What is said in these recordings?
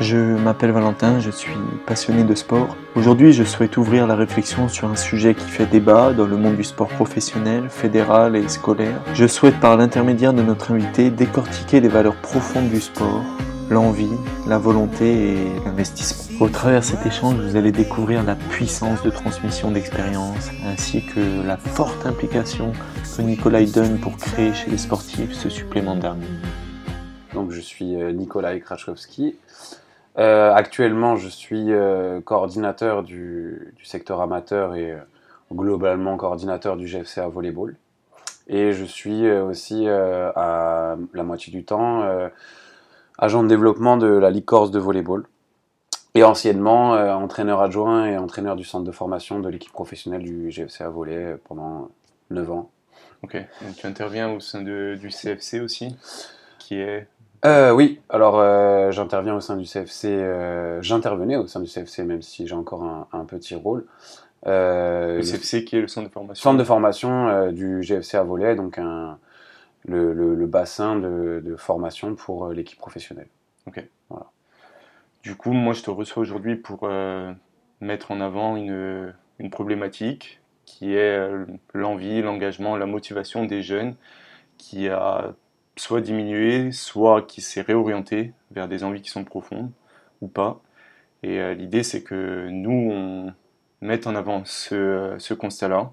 Je m'appelle Valentin, je suis passionné de sport. Aujourd'hui, je souhaite ouvrir la réflexion sur un sujet qui fait débat dans le monde du sport professionnel, fédéral et scolaire. Je souhaite par l'intermédiaire de notre invité décortiquer les valeurs profondes du sport, l'envie, la volonté et l'investissement. Au travers de cet échange, vous allez découvrir la puissance de transmission d'expérience ainsi que la forte implication que Nicolas donne pour créer chez les sportifs ce supplément d'âme. Donc je suis euh, Nicolas Krachowski. Euh, actuellement, je suis euh, coordinateur du, secteur amateur et globalement coordinateur du GFC à volleyball. Et je suis aussi à la moitié du temps agent de développement de la Ligue Corse de volleyball. Et anciennement entraîneur adjoint et entraîneur du centre de formation de l'équipe professionnelle du GFC à volley pendant 9 ans. Ok, donc tu interviens au sein du CFC aussi, qui est euh, oui, alors euh, j'interviens au sein du CFC, euh, j'intervenais au sein du CFC même si j'ai encore un, petit rôle. le CFC qui est le centre de formation Centre de formation du GFC à volet, donc un, le, bassin de, formation pour l'équipe professionnelle. Ok. Voilà. Du coup, moi je te reçois aujourd'hui pour mettre en avant une, une problématique qui est l'envie, l'engagement, la motivation des jeunes qui a soit diminué, soit qui s'est réorienté vers des envies qui sont profondes ou pas. Et euh, l'idée, c'est que nous, on mette en avant ce, ce constat-là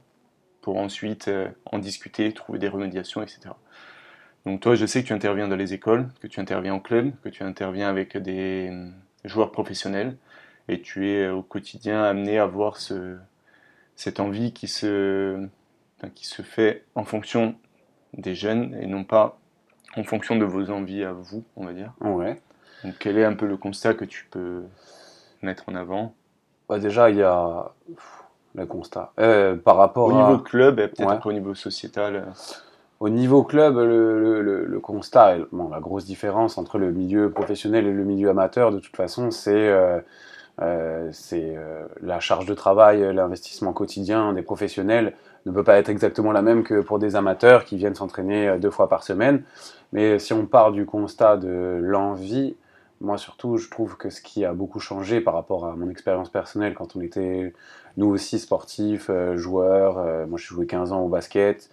pour ensuite euh, en discuter, trouver des remédiations, etc. Donc toi, je sais que tu interviens dans les écoles, que tu interviens en club, que tu interviens avec des euh, joueurs professionnels, et tu es au quotidien amené à voir ce, cette envie qui se, qui se fait en fonction des jeunes et non pas en fonction de vos envies à vous, on va dire. Ouais. Donc, quel est un peu le constat que tu peux mettre en avant? Bah Déjà, il y a le constat. Euh, par rapport au niveau club et peut-être au niveau sociétal euh. Au niveau club, le, le, constat, bon, la grosse différence entre le milieu professionnel et le milieu amateur, de toute façon, c'est euh, c'est la charge de travail, l'investissement quotidien des professionnels ne peut pas être exactement la même que pour des amateurs qui viennent s'entraîner deux fois par semaine. Mais si on part du constat de l'envie, moi surtout, je trouve que ce qui a beaucoup changé par rapport à mon expérience personnelle quand on était, nous aussi, sportifs, euh, joueurs, euh, moi j'ai joué 15 ans au basket,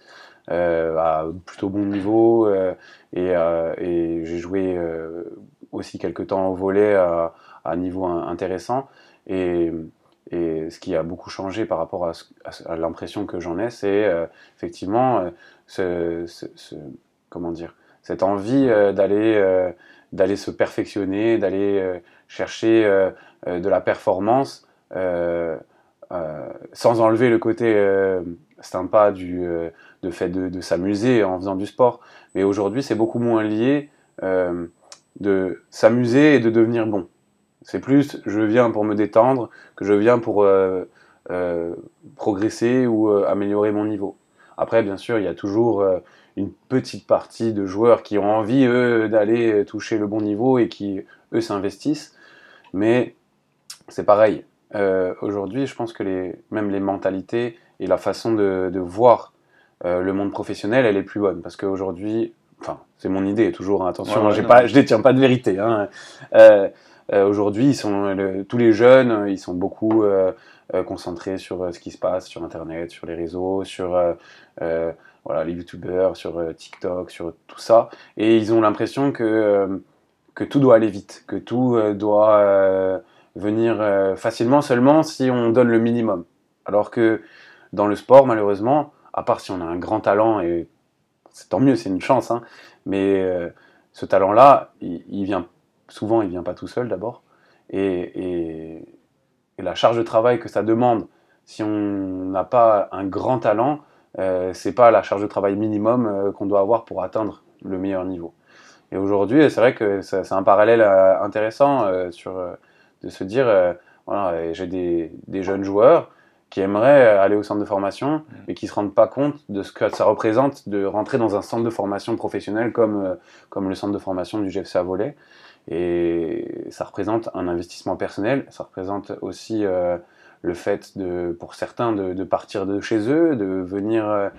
euh, à plutôt bon niveau, et, j'ai joué aussi quelques temps au volet à, à niveau intéressant. Et, et, ce qui a beaucoup changé par rapport à, l'impression que j'en ai, c'est effectivement ce, comment dire, cette envie euh, d'aller euh, d'aller se perfectionner, d'aller euh, chercher de la performance sans enlever le côté sympa du fait de, s'amuser en faisant du sport. Mais aujourd'hui, c'est beaucoup moins lié de s'amuser et de devenir bon. C'est plus je viens pour me détendre que je viens pour progresser ou améliorer mon niveau. Après, bien sûr, il y a toujours une petite partie de joueurs qui ont envie, eux, d'aller toucher le bon niveau et qui, eux, s'investissent. Mais c'est pareil. Euh, aujourd'hui, je pense que les, même les mentalités et la façon de, voir euh, le monde professionnel, elle est plus bonne. Parce qu'aujourd'hui, enfin, c'est mon idée, toujours, hein, attention, je ne détiens pas de vérité. Hein. Euh, aujourd'hui, tous les jeunes, ils sont beaucoup concentrés sur ce qui se passe sur Internet, sur les réseaux, sur les youtubeurs, sur euh, TikTok, sur tout ça. Et ils ont l'impression que, euh, tout doit aller vite, que tout euh, doit venir facilement seulement si on donne le minimum. Alors que dans le sport, malheureusement, à part si on a un grand talent, et c'est tant mieux, c'est une chance, hein, mais ce talent-là, il, vient souvent, il vient pas tout seul d'abord. Et, et, la charge de travail que ça demande, si on n'a pas un grand talent, euh, c'est pas la charge de travail minimum euh, qu'on doit avoir pour atteindre le meilleur niveau. Et aujourd'hui, c'est vrai que c'est un parallèle euh, intéressant sur, de se dire, voilà, j'ai des, des, jeunes joueurs qui aimeraient aller au centre de formation, mais qui ne se rendent pas compte de ce que ça représente de rentrer dans un centre de formation professionnel comme, comme le centre de formation du GFC à volet. Et ça représente un investissement personnel, ça représente aussi le fait de, pour certains de, partir de chez eux, de venir euh,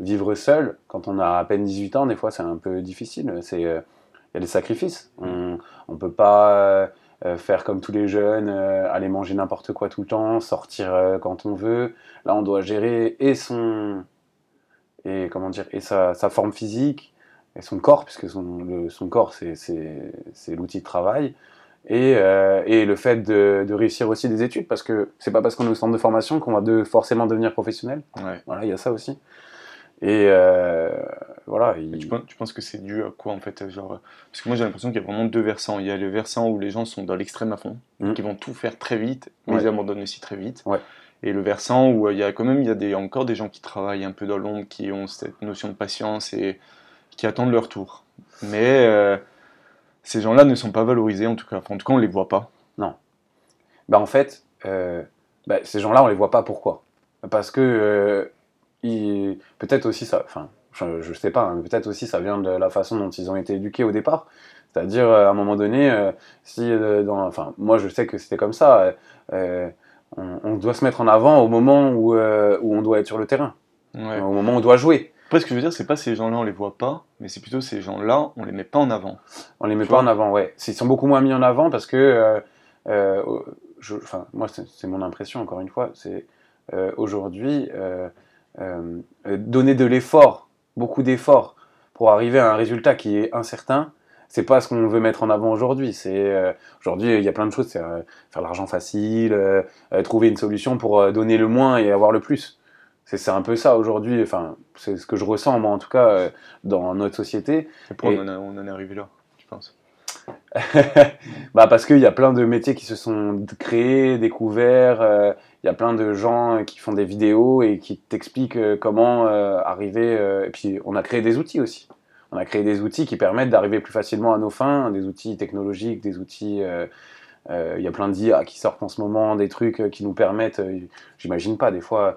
vivre seul. Quand on a à peine 18 ans, des fois c'est un peu difficile. Euh, il y a des sacrifices. On ne peut pas euh, faire comme tous les jeunes, euh, aller manger n'importe quoi tout le temps, sortir euh, quand on veut. Là, on doit gérer et son, et comment dire, et sa, sa forme physique et son corps, puisque son, le- son corps, c'est- l'outil de travail. Et, euh, et le fait de, de réussir aussi des études, parce que c'est pas parce qu'on est au centre de formation qu'on va de, forcément devenir professionnel. Ouais. Voilà, il y a ça aussi. Et euh, voilà. il- Tu penses, tu penses que c'est dû à quoi en fait genre, Parce que moi j'ai l'impression qu'il y a vraiment deux versants. Il y a le versant où les gens sont dans l'extrême à fond, Mhm. qui vont tout faire très vite, mais Ouais. ils abandonnent aussi très vite. Ouais. Et le versant où euh, il y a quand même il y a des, encore des gens qui travaillent un peu dans l'ombre, qui ont cette notion de patience et qui attendent leur tour. Mais euh, ces gens-là ne sont pas valorisés en tout cas. Enfin, en tout cas, on les voit pas. Bah, en fait, euh, bah, ces gens-là, on les voit pas pourquoi? Parce que euh, ils- peut-être aussi ça, enfin, je, je sais pas, hein, peut-être aussi ça vient de la façon dont ils ont été éduqués au départ. C'est-à-dire, à un moment donné, si dans, enfin, moi je sais que c'était comme ça, on, on doit se mettre en avant au moment où, où on doit être sur le terrain, Ouais. au moment où on doit jouer. Après, ce que je veux dire, c'est pas ces gens-là, on les voit pas, mais c'est plutôt ces gens-là, on les met pas en avant. On les met pas en avant, ouais. Ils sont beaucoup moins mis en avant parce que, euh, euh, je- enfin, moi, c'est mon impression, encore une fois, c'est euh, aujourd'hui donner de l'effort, beaucoup d'efforts pour arriver à un résultat qui est incertain. C'est pas ce qu'on veut mettre en avant aujourd'hui. C'est euh, aujourd'hui, il y a plein de choses. C'est euh, faire l'argent facile, euh, trouver une solution pour donner le moins et avoir le plus. C'est un peu ça aujourd'hui. Enfin, c'est ce que je ressens moi en tout cas euh, dans notre société. Et pourquoi on, en a- on en est arrivé là, tu penses? Bah parce qu'il y a plein de métiers qui se sont créés, découverts. euh, Il y a plein de gens qui font des vidéos et qui t'expliquent euh, comment euh, arriver. et puis on a créé des outils aussi. On a créé des outils qui permettent d'arriver plus facilement à nos fins, des outils technologiques, des outils. Euh, Il y a plein d'IA qui sortent en ce moment, des trucs euh, qui nous permettent, euh, j'imagine pas, des fois,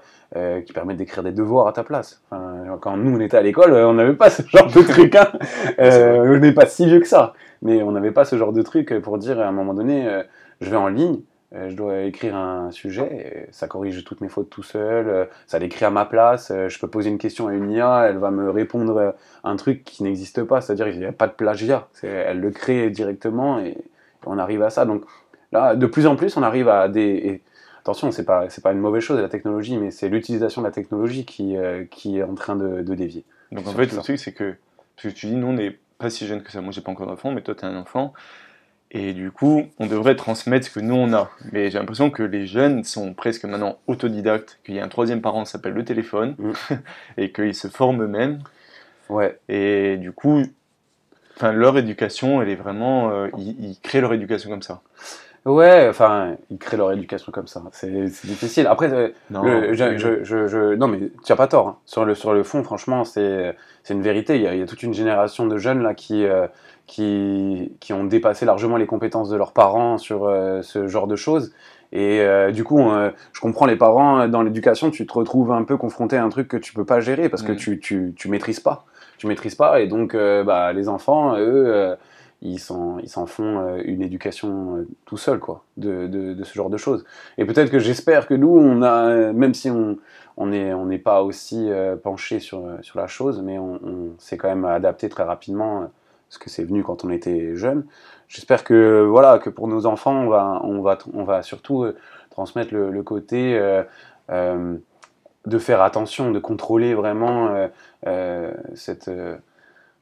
qui permettent d'écrire des devoirs à ta place. Enfin, quand nous on était à l'école, on n'avait pas ce genre de truc. Hein. On n'est pas si vieux que ça mais on n'avait pas ce genre de truc pour dire à un moment donné, je vais en ligne, je dois écrire un sujet, et ça corrige toutes mes fautes tout seul, ça l'écrit à ma place, je peux poser une question à une IA, elle va me répondre un truc qui n'existe pas, c'est-à-dire qu'il n'y a pas de plagiat, elle le crée directement et on arrive à ça. Donc là, de plus en plus, on arrive à des... et attention, c'est pas, c'est pas une mauvaise chose la technologie, mais c'est l'utilisation de la technologie qui, euh, qui est en train de, de dévier. Donc en fait, le truc, c'est que, parce que tu dis, nous, on n'est pas si jeune que ça. Moi, j'ai pas encore d'enfant, mais toi, tu un enfant. Et du coup, on devrait transmettre ce que nous, on a. Mais j'ai l'impression que les jeunes sont presque maintenant autodidactes, qu'il y a un troisième parent qui s'appelle le téléphone, Mm. et qu'ils se forment eux-mêmes. Ouais, Et du coup, enfin, leur éducation, elle est vraiment. euh, ils, ils créent leur éducation comme ça. Ouais, enfin, ils créent leur éducation comme ça. C'est difficile. Après, euh, Non, le- je, oui, je- je- je- non, mais tu n'as pas tort. hein. Sur, le, sur le fond, franchement, c'est c'est une vérité. Il y, a, il y a toute une génération de jeunes là qui, euh, qui, qui ont dépassé largement les compétences de leurs parents sur ce genre de choses. Et euh, du coup, euh, je comprends les parents euh, dans l'éducation, tu te retrouves un peu confronté à un truc que tu peux pas gérer parce que tu, tu, tu maîtrises pas. Tu maîtrises pas et donc euh, bah, les enfants, eux, euh, ils s'en ils s'en font euh, une éducation tout seuls quoi, de, de, de ce genre de choses. Et peut-être que j'espère que nous, on a, même si on on est on n'est pas aussi euh, penché sur, sur la chose, mais on, on s'est quand même adapté très rapidement parce que c'est venu quand on était jeune. J'espère que voilà que pour nos enfants, on va on va on va surtout euh, transmettre le, côté euh, euh, de faire attention, de contrôler vraiment cette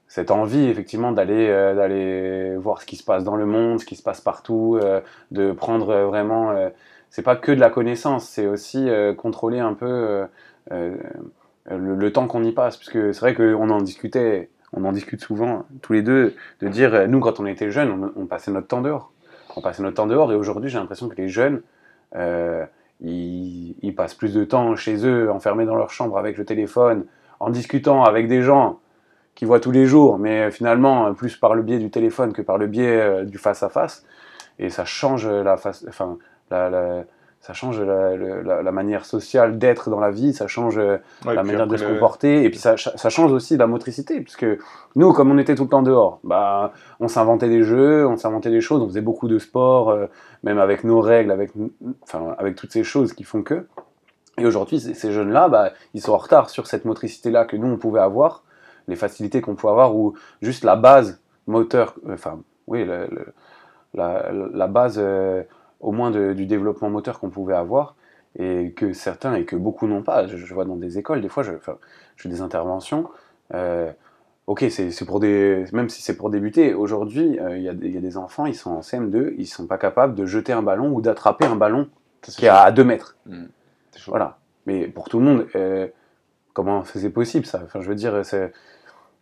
cette envie effectivement d'aller voir ce qui se passe dans le monde, ce qui se passe partout, de prendre euh, vraiment. c'est pas que de la connaissance, c'est aussi contrôler un peu le, le temps qu'on y passe, puisque c'est vrai qu'on en discutait, on en discute souvent tous les deux, de dire euh, nous quand on était jeunes, on, passait notre temps dehors, on passait notre temps dehors, et aujourd'hui j'ai l'impression que les jeunes euh, ils, passent plus de temps chez eux, enfermés dans leur chambre avec le téléphone, en discutant avec des gens qu'ils voient tous les jours, mais finalement plus par le biais du téléphone que par le biais euh, du face à face. Et ça change la face, enfin, la, la- ça change la, la- la manière sociale d'être dans la vie, ça change euh, Ouais, la manière de se comporter, et puis ça, ça change aussi la motricité, puisque nous, comme on était tout le temps dehors, bah, on s'inventait des jeux, on s'inventait des choses, on faisait beaucoup de sport, euh, même avec nos règles, avec, enfin, avec toutes ces choses qui font que. Et aujourd'hui, ces, jeunes-là, bah, ils sont en retard sur cette motricité-là que nous, on pouvait avoir, les facilités qu'on pouvait avoir, ou juste la base moteur, euh, enfin, oui, le- le- la, la base, euh, au moins de- du développement moteur qu'on pouvait avoir, et que certains et que beaucoup n'ont pas. Je, je vois dans des écoles, des fois, je, fais des interventions. euh, ok, c'est pour des, même si c'est pour débuter. Aujourd'hui, euh, il y, a des- il y a des enfants, ils sont en CM2, ils sont pas capables de jeter un ballon ou d'attraper un ballon qui est à 2 mètres. Chaud. Voilà. Mais pour tout le monde, euh, comment c'est possible ça? Enfin, je veux dire,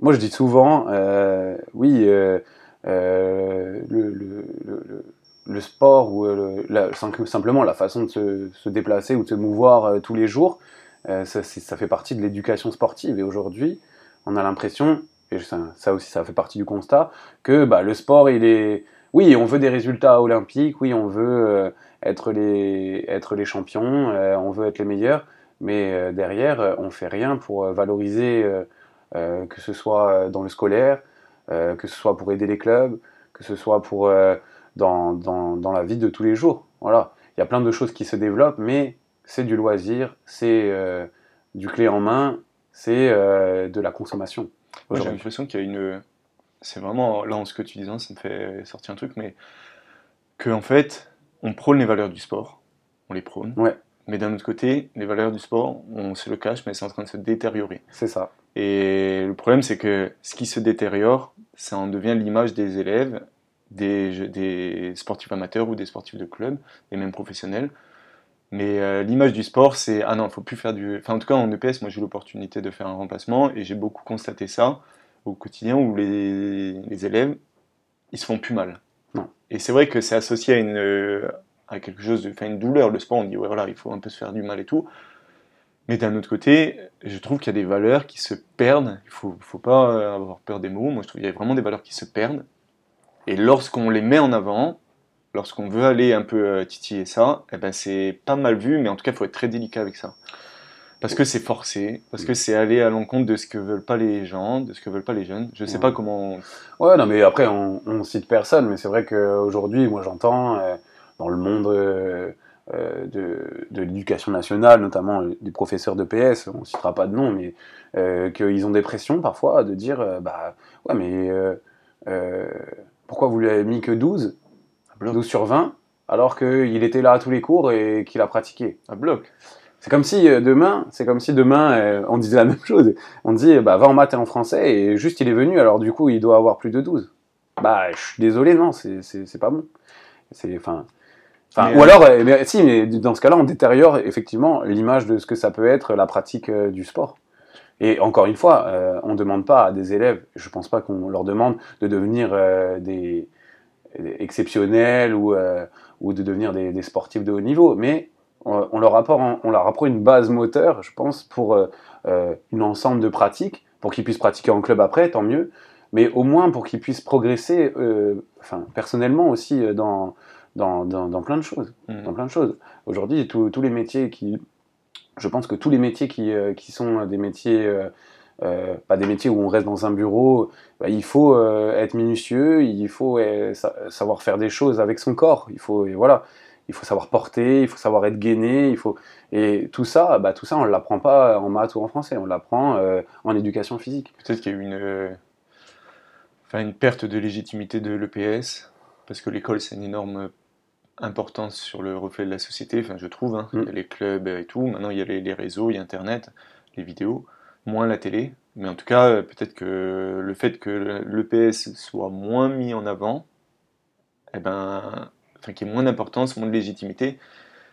moi je dis souvent, oui, le, le- le- le- sport ou euh, simplement la façon de se, déplacer ou de se mouvoir euh, tous les jours, euh, ça, ça fait partie de l'éducation sportive. Et aujourd'hui, on a l'impression, et ça, aussi ça fait partie du constat, que bah, le sport, il est... Oui, on veut des résultats olympiques, oui, on veut être, les, être les champions, on veut être les meilleurs, mais derrière, on fait rien pour valoriser, que ce soit dans le scolaire, que ce soit pour aider les clubs, que ce soit pour dans, dans, dans la vie de tous les jours. Voilà, il y a plein de choses qui se développent, mais c'est du loisir, c'est euh, du clé en main, c'est euh, de la consommation. J'ai l'impression qu'il y a une. C'est vraiment. Là, en ce que tu disais, ça me fait sortir un truc, mais. Que, en fait, on prône les valeurs du sport. On les prône. Ouais. Mais d'un autre côté, les valeurs du sport, on se le cache, mais c'est en train de se détériorer. C'est ça. Et le problème, c'est que ce qui se détériore, ça en devient l'image des élèves, des, sportifs amateurs ou des sportifs de club, et même professionnels. Mais euh, l'image du sport, c'est ah non, faut plus faire du. Enfin, en tout cas, en EPS, moi j'ai eu l'opportunité de faire un remplacement et j'ai beaucoup constaté ça au quotidien où les, les élèves, ils se font plus mal. Non. Et c'est vrai que c'est associé à une, euh, à quelque chose, de, enfin une douleur. Le sport, on dit ouais, voilà, il faut un peu se faire du mal et tout. Mais d'un autre côté, je trouve qu'il y a des valeurs qui se perdent. Il faut, faut pas euh, avoir peur des mots. Moi, je trouve qu'il y a vraiment des valeurs qui se perdent. Et lorsqu'on les met en avant, lorsqu'on veut aller un peu euh, titiller ça, eh ben c'est pas mal vu, mais en tout cas, il faut être très délicat avec ça. Parce que c'est forcé, parce que c'est aller à l'encontre de ce que veulent pas les gens, de ce que veulent pas les jeunes. Je sais Ouais. pas comment. Ouais, non, mais après, on, on cite personne, mais c'est vrai qu'aujourd'hui, moi j'entends euh, dans le monde euh, euh, de, de l'éducation nationale, notamment des professeurs de PS, on citera pas de nom, mais qu'ils ont des pressions parfois de dire bah ouais, mais pourquoi vous lui avez mis que 12, À bloc. 12 sur 20, alors qu'il était là à tous les cours et qu'il a pratiqué À bloc. c'est comme si euh, demain, c'est comme si demain euh, on disait la même chose. On dit bah va en maths et en français et juste il est venu alors du coup il doit avoir plus de 12. Bah je suis désolé non, c'est pas bon. C'est enfin ou euh, alors mais, si mais dans ce cas-là on détériore effectivement l'image de ce que ça peut être la pratique euh, du sport. Et encore une fois, euh, on ne demande pas à des élèves, je pense pas qu'on leur demande de devenir euh, des, des exceptionnels ou, euh, ou de devenir des, des sportifs de haut niveau, mais on, on leur apprend, on leur apprend une base moteur, je pense, pour une ensemble de pratiques, pour qu'ils puissent pratiquer en club après, tant mieux, mais au moins pour qu'ils puissent progresser, enfin personnellement aussi dans, dans, dans, dans plein de choses Mhm. dans plein de choses. Aujourd'hui, tous les métiers qui, je pense que tous les métiers qui, euh, qui sont des métiers, euh, euh, pas des métiers où on reste dans un bureau, bah, il faut euh, être minutieux, il faut euh, sa- savoir faire des choses avec son corps, il faut, voilà, il faut savoir porter, il faut savoir être gainé, il faut, et tout ça, bah, tout ça, on ne l'apprend pas en maths ou en français, on l'apprend euh, en éducation physique. Peut-être qu'il y a eu une, euh, une perte de légitimité de l'EPS, parce que l'école, c'est une énorme importance sur le reflet de la société, enfin, je trouve. hein. Mm. Il y a les clubs et tout, maintenant il y a les, les réseaux, il y a Internet, les vidéos, moins la télé. Mais en tout cas, euh, peut-être que le fait que l'EPS soit moins mis en avant, eh ben, enfin, qu'il y ait moins d'importance, moins de légitimité,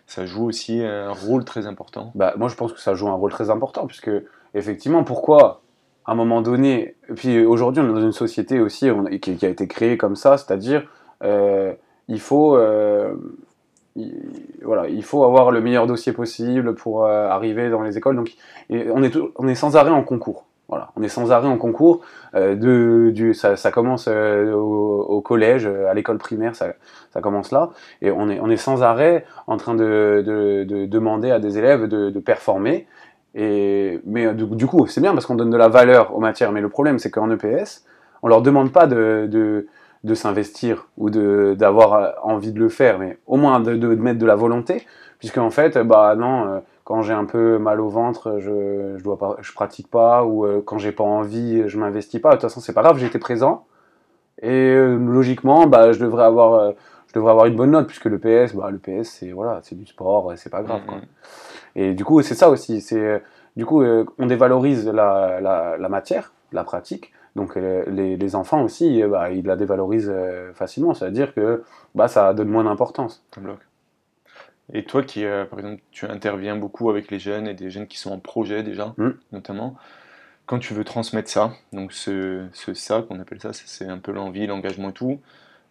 ça joue aussi un rôle très important. Bah, moi, je pense que ça joue un rôle très important, puisque, effectivement, pourquoi, à un moment donné, et puis aujourd'hui, on est dans une société aussi on- qui, qui a été créée comme ça, c'est-à-dire, euh, il faut. euh, il, voilà, il faut avoir le meilleur dossier possible pour euh, arriver dans les écoles. Donc, et on, est on est sans arrêt en concours. Voilà, on est sans arrêt en concours. euh, de, du, ça, commence au, collège, à l'école primaire, ça, ça commence là. Et on est, on est sans arrêt en train de, de- de demander à des élèves de, performer. Et, mais du, du coup, c'est bien parce qu'on donne de la valeur aux matières. Mais le problème, c'est qu'en EPS, on leur demande pas de, de, s'investir ou de- d'avoir euh, envie de le faire, mais au moins de, de mettre de la volonté. Puisque en fait, bah non, euh, quand j'ai un peu mal au ventre, je, je dois pas, je pratique pas, ou euh, quand j'ai pas envie, je m'investis pas. De toute façon, c'est pas grave, j'étais présent. Et euh, logiquement, bah, je devrais avoir, euh, je devrais avoir une bonne note puisque le PS, bah, le PS, c'est voilà, c'est du sport, c'est pas grave. Quoi. Mhm. Et du coup, c'est ça aussi. C'est euh, du coup, euh, on dévalorise la, la, la matière, la pratique. Donc euh, les, les enfants aussi, euh, bah, ils la dévalorisent euh, facilement. C'est-à-dire que bah, ça donne moins d'importance. Et toi qui, euh, par exemple, tu interviens beaucoup avec les jeunes et des jeunes qui sont en projet déjà, Mm. notamment, quand tu veux transmettre ça, donc ce, ce ça qu'on appelle ça, c'est- c'est un peu l'envie, l'engagement et tout,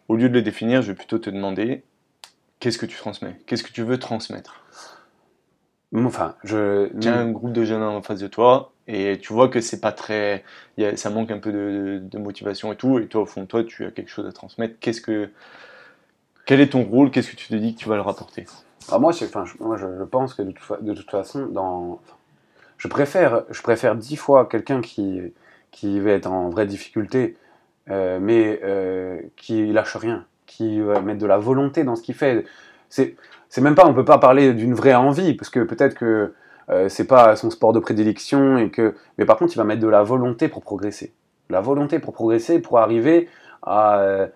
au lieu de le définir, je vais plutôt te demander qu'est-ce que tu transmets? Qu'est-ce que tu veux transmettre? Enfin, je. Tu as un groupe de jeunes en face de toi et tu vois que c'est pas très. il y a- ça manque un peu de, de motivation et tout, et toi, au fond de toi, tu as quelque chose à transmettre. Qu'est-ce que. Quel est ton rôle? Qu'est-ce que tu te dis que tu vas le rapporter Ah, moi, enfin, je, moi je, je pense que de toute, fa- de toute façon, dans, enfin, je préfère, je préfère dix fois quelqu'un qui, qui va être en vraie difficulté, euh, mais euh, qui lâche rien, qui va mettre de la volonté dans ce qu'il fait. C'est, même pas, on peut pas parler d'une vraie envie, parce que peut-être que euh, c'est pas son sport de prédilection et que, mais par contre, il va mettre de la volonté pour progresser, la volonté pour progresser, pour arriver à,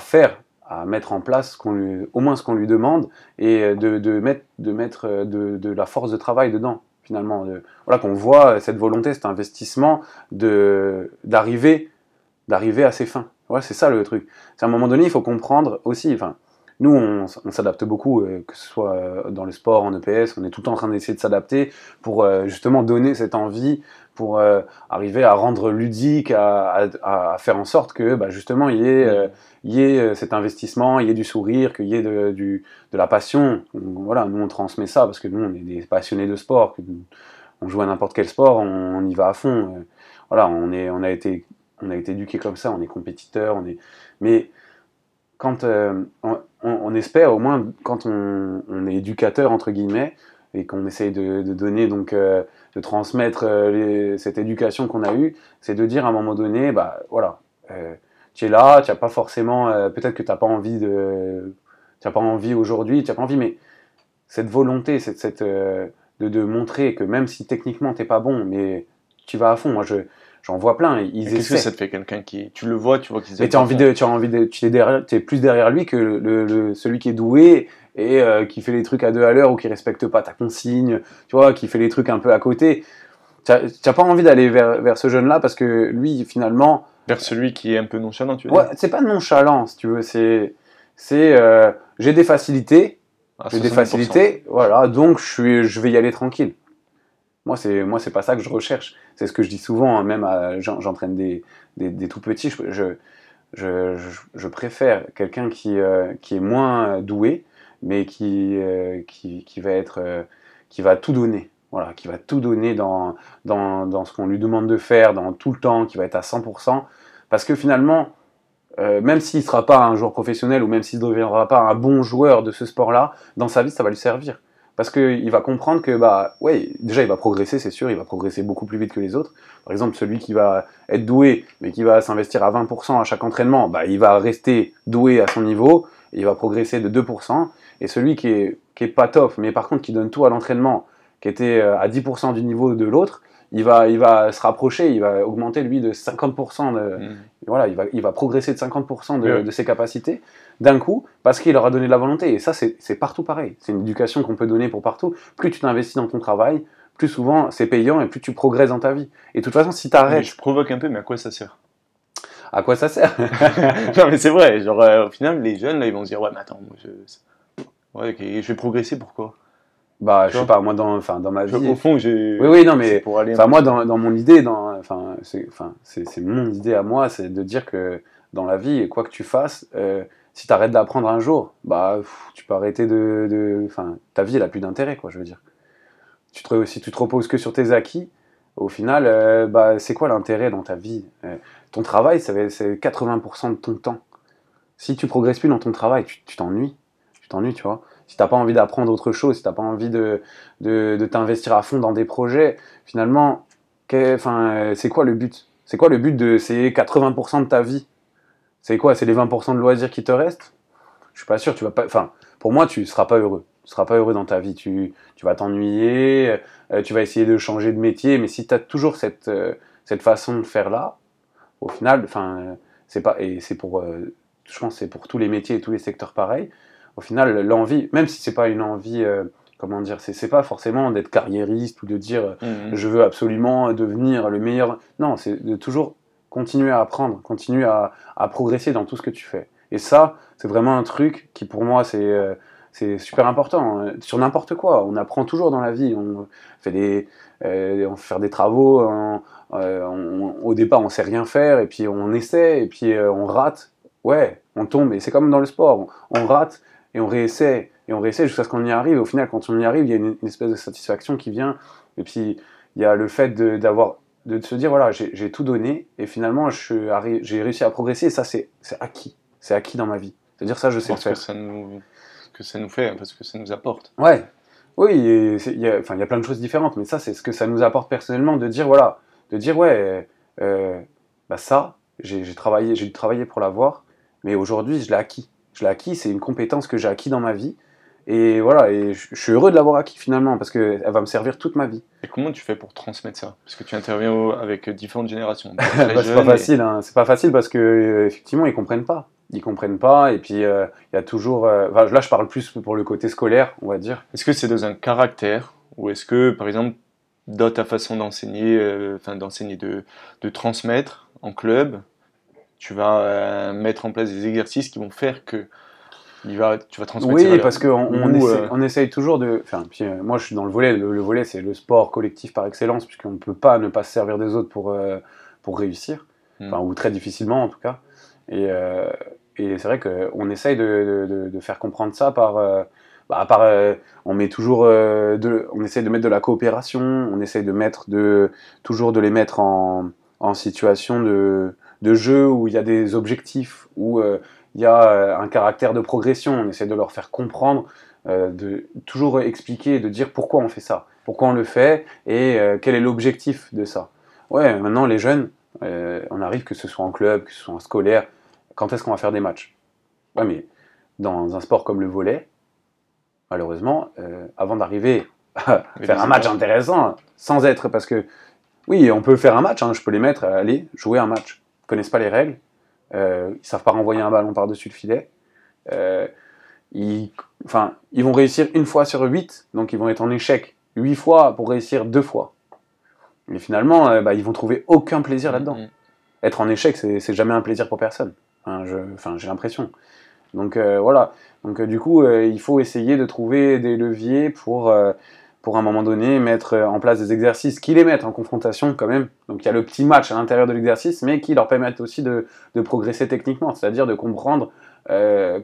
faire, à mettre en place au moins ce qu'on lui demande et de, mettre, de, la force de travail dedans, finalement. Voilà, qu'on voit cette volonté, cet investissement d'arriver, d'arriver à ses fins. Voilà, c'est ça le truc. C'est à un moment donné, il faut comprendre aussi, enfin, nous, on, s'adapte beaucoup, euh, que ce soit euh, dans le sport, en EPS, on est tout le temps en train d'essayer de s'adapter pour euh, justement donner cette envie, pour arriver à rendre ludique, à, à- à faire en sorte que bah, justement il y ait, il y ait cet investissement, il y ait du sourire, qu'il y ait de, du, de la passion. On- Voilà, nous on transmet ça parce que nous on est des passionnés de sport. que on joue à n'importe quel sport, on, on y va à fond. Voilà, on, est, on a été, on a été éduqué comme ça, on est compétiteur, on est. Mais quand on, on- espère au moins quand on, est éducateur entre guillemets et qu'on essaye de, de donner donc euh, de transmettre euh, cette éducation qu'on a eue, c'est de dire à un moment donné, bah voilà, euh, tu es là, tu n'as pas forcément, peut-être que tu n'as pas envie de, tu pas envie aujourd'hui, tu pas envie, mais cette volonté, cette, de, de montrer que même si techniquement t'es pas bon, mais tu vas à fond. Moi, je, j'en vois plein. Ils Qu'est-ce que ça te fait quelqu'un qui. Tu le vois, tu vois qu'ils Mais tu as envie de, tu as envie de, tu es derrière, es plus derrière lui que le, le- le- celui qui est doué et euh, qui fait les trucs à deux à l'heure ou qui respecte pas ta consigne, tu vois, qui fait les trucs un peu à côté. Tu n'as pas envie d'aller vers, vers ce jeune-là parce que lui, finalement, Vers celui qui est un peu nonchalant, tu veux ouais, c'est pas nonchalant, si tu veux. C'est, c'est, euh, j'ai des facilités, À j'ai des 70%. facilités, voilà, donc je suis, je vais y aller tranquille. Moi, c'est, moi, c'est pas ça que je recherche. C'est ce que je dis souvent, hein, même j'entraîne des, des, des tout petits. Je, je, je, préfère quelqu'un qui, euh, qui est moins doué, mais qui, euh, qui, qui va être, euh, qui va tout donner. Voilà, qui va tout donner dans, dans, dans ce qu'on lui demande de faire, dans tout le temps, qui va être à 100%. Parce que finalement, même s'il ne sera pas un joueur professionnel ou même s'il ne deviendra pas un bon joueur de ce sport-là, dans sa vie, ça va lui servir. Parce qu'il va comprendre que, bah, ouais, déjà, il va progresser, c'est sûr, il va progresser beaucoup plus vite que les autres. Par exemple, celui qui va être doué, mais qui va s'investir à 20% à chaque entraînement, bah, il va rester doué à son niveau, il va progresser de 2%. Et celui qui est, qui est pas top, mais par contre qui donne tout à l'entraînement, qui était euh, à 10% du niveau de l'autre, il va, il va se rapprocher, il va augmenter lui de 50% de, Mm. voilà, il va, il va progresser de 50% de, Ouais. de ses capacités d'un coup parce qu'il aura donné de la volonté. Et ça, c'est partout pareil. C'est une éducation qu'on peut donner pour partout. Plus tu t'investis dans ton travail, plus souvent c'est payant et plus tu progresses dans ta vie. Et de toute façon, si tu arrêtes, je provoque un peu, mais à quoi ça sert? À quoi ça sert? Non, mais c'est vrai. Genre, euh, au final, les jeunes, là, ils vont se dire Ouais, mais attends, moi, je. Ouais, ok, je vais progresser, pourquoi? Bah, je sais pas, moi, dans, enfin, dans ma vie. Au fond, j'ai. Oui, oui, non, mais. pour aller. Enfin, moi, dans, dans mon idée, dans, enfin, c'est enfin, c'est- c'est mon idée à moi, c'est de dire que dans la vie, quoi que tu fasses, euh, si tu arrêtes d'apprendre un jour, bah, tu peux arrêter de. Enfin, ta vie, elle a plus d'intérêt, quoi, je veux dire. Tu te, si tu te reposes que sur tes acquis, au final, euh, bah, c'est quoi l'intérêt dans ta vie? Euh, Ton travail, c'est 80% de ton temps. Si tu progresses plus dans ton travail, tu t'ennuies. Tu t'ennuies, tu vois. Si t'as pas envie d'apprendre autre chose, si t'as pas envie de, de, de t'investir à fond dans des projets, finalement, euh, c'est quoi le but? C'est quoi le but de ces 80% de ta vie? C'est quoi C'est les 20% de loisirs qui te restent? Je suis pas sûr. Tu vas pas. Enfin, pour moi, tu seras pas heureux. Tu seras pas heureux dans ta vie. Tu, tu vas t'ennuyer. euh, tu vas essayer de changer de métier. Mais si tu as toujours cette, euh, cette façon de faire là, au final, enfin, c'est pas et c'est pour, euh, je pense, c'est pour tous les métiers et tous les secteurs pareils. Au final, l'envie, même si c'est pas une envie, comment dire, c'est pas forcément d'être carriériste ou de dire Mhm. je veux absolument devenir le meilleur. Non, c'est de toujours continuer à apprendre, continuer à, progresser dans tout ce que tu fais. Et ça, c'est vraiment un truc qui pour moi c'est euh, super important hein. sur n'importe quoi. On apprend toujours dans la vie. On fait des, euh, on fait des travaux. euh, au départ, on sait rien faire et puis on essaie et puis on rate. Ouais, on tombe et c'est comme dans le sport. On, rate et on réessaie et on réessaie jusqu'à ce qu'on y arrive. Au final, quand on y arrive, il y a une, espèce de satisfaction qui vient. Et puis il y a le fait d'avoir de se dire voilà j'ai tout donné et finalement j'ai réussi à progresser et ça c'est acquis c'est acquis dans ma vie c'est à dire ça je sais le Parce que faire ça nous, que ça nous fait, parce que ça nous apporte. Ouais, oui, il y, a, enfin, il y a plein de choses différentes, mais ça, c'est ce que ça nous apporte personnellement de dire, voilà, de dire, ouais, euh, bah ça, j'ai j'ai travaillé, j'ai dû travailler pour l'avoir, mais aujourd'hui, je l'ai acquis. Je l'ai acquis, c'est une compétence que j'ai acquis dans ma vie, et voilà, et je, suis heureux de l'avoir acquis finalement, parce qu'elle va me servir toute ma vie. Et comment tu fais pour transmettre ça? Parce que tu interviens avec différentes générations. Bah, c'est pas et- facile, hein. c'est pas facile parce que euh, effectivement ils comprennent pas, ils comprennent pas, et puis euh, il y a toujours, euh, enfin, là je parle plus pour le côté scolaire, on va dire. Est-ce que c'est dans un caractère ou est-ce que, par exemple, dans ta façon d'enseigner, euh, enfin d'enseigner, de, de transmettre en club, tu vas euh, mettre en place des exercices qui vont faire que il va, tu vas transmettre Oui, parce qu'on on Ou, essaie, euh, on essaye toujours de. Enfin, puis, euh, moi, je suis dans le volet. Le, le volet, c'est le sport collectif par excellence, puisqu'on ne peut pas ne pas se servir des autres pour, euh, pour réussir. Mm. Enfin, ou très difficilement, en tout cas. Et, euh, et c'est vrai qu'on essaye de, de- de faire comprendre ça par. euh, bah, par euh, on met toujours euh, de, on essaye de mettre de la coopération, on essaye de mettre de toujours de les mettre en, en situation de, de jeu où il y a des objectifs, où euh, il y a euh, un caractère de progression. On essaie de leur faire comprendre, euh, de toujours expliquer, de dire pourquoi on fait ça, pourquoi on le fait et euh, quel est l'objectif de ça. Ouais, maintenant les jeunes, on arrive que ce soit en club, que ce soit en scolaire, quand est-ce qu'on va faire des matchs? Ouais, mais dans un sport comme le volet, malheureusement, euh, avant d'arriver à faire un match intéressant, sans être parce que oui, on peut faire un match, hein, je peux les mettre, aller jouer un match. Ils connaissent pas les règles, euh, ils savent pas renvoyer un ballon par-dessus le filet. Euh, ils, enfin, ils vont réussir une fois sur huit, donc ils vont être en échec huit fois pour réussir deux fois. Mais finalement, euh, bah, ils vont trouver aucun plaisir là-dedans. Mm. Être en échec, c'est jamais un plaisir pour personne. Enfin, j'ai l'impression. Donc euh, voilà. Donc du coup, il faut essayer de trouver des leviers pour, pour un moment donné mettre euh, en place des exercices qui les mettent en confrontation quand même. Donc il y a le petit match à l'intérieur de l'exercice, mais qui leur permettent aussi de, progresser techniquement, c'est-à-dire de comprendre euh,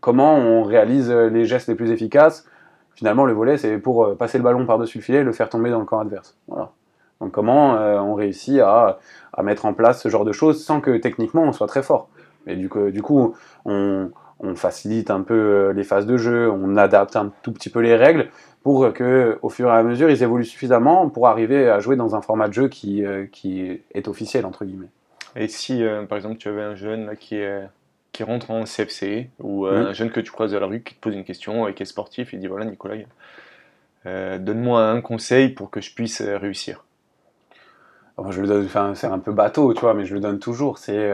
comment on réalise euh, les gestes les plus efficaces. Finalement, le volet, c'est pour passer le ballon par-dessus le filet et le faire tomber dans le camp adverse. Voilà. Donc comment on réussit à, mettre en place ce genre de choses sans que techniquement on soit très fort. Mais du coup on, on facilite un peu euh, les phases de jeu, on adapte un tout petit peu les règles pour que, au fur et à mesure, ils évoluent suffisamment pour arriver à jouer dans un format de jeu qui, euh, qui est officiel entre guillemets. Et si, euh, par exemple, tu avais un jeune là, qui, rentre en CFC, ou euh, un jeune que tu croises dans la rue qui te pose une question et qui est sportif, il dit voilà, Nicolas, donne-moi un conseil pour que je puisse réussir. Je le donne, c'est un peu bateau, tu vois, mais je le donne toujours. C'est,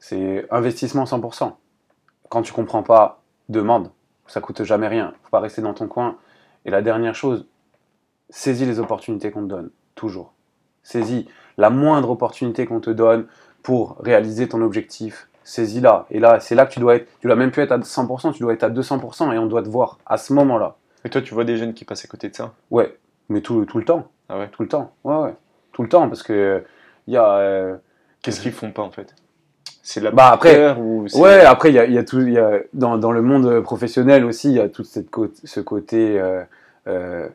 c'est investissement 100%. Quand tu comprends pas, demande. Ça coûte jamais rien. Faut pas rester dans ton coin. Et la dernière chose, saisis les opportunités qu'on te donne. Toujours. Saisis la moindre opportunité qu'on te donne pour réaliser ton objectif. Saisis-la. Et là, c'est là que tu dois être. Tu dois même plus être à 100%, tu dois être à 200% et on doit te voir à ce moment-là. Et toi, tu vois des jeunes qui passent à côté de ça? Ouais, mais tout, tout le temps. Ah ouais? Tout le temps. Ouais, ouais. Tout le temps, parce que il y a. euh, Qu'est-ce qu'ils font pas en fait? C'est la Bah, après- ou Ouais, après, il y a, y a tout. il Y a, dans, dans le monde professionnel aussi, il y a tout cette ce côté. euh, euh,